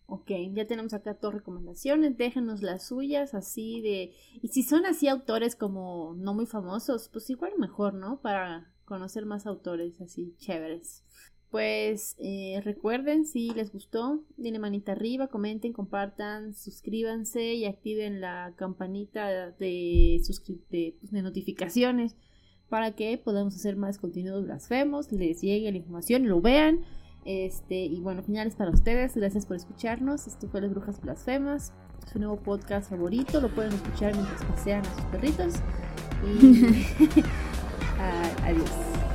B: Ok, ya tenemos acá dos recomendaciones, déjenos las suyas, así de... Y si son así autores como no muy famosos, pues igual mejor, ¿no? Para conocer más autores así chéveres. Pues eh, recuerden, si les gustó, denle manita arriba, comenten, compartan, suscríbanse y activen la campanita de, pues, de, notificaciones para que podamos hacer más contenidos blasfemos, les llegue la información, lo vean. Este, y bueno, finales para ustedes, gracias por escucharnos. Esto fue Las Brujas Blasfemas, su nuevo podcast favorito, lo pueden escuchar mientras pasean a sus perritos. Y adiós.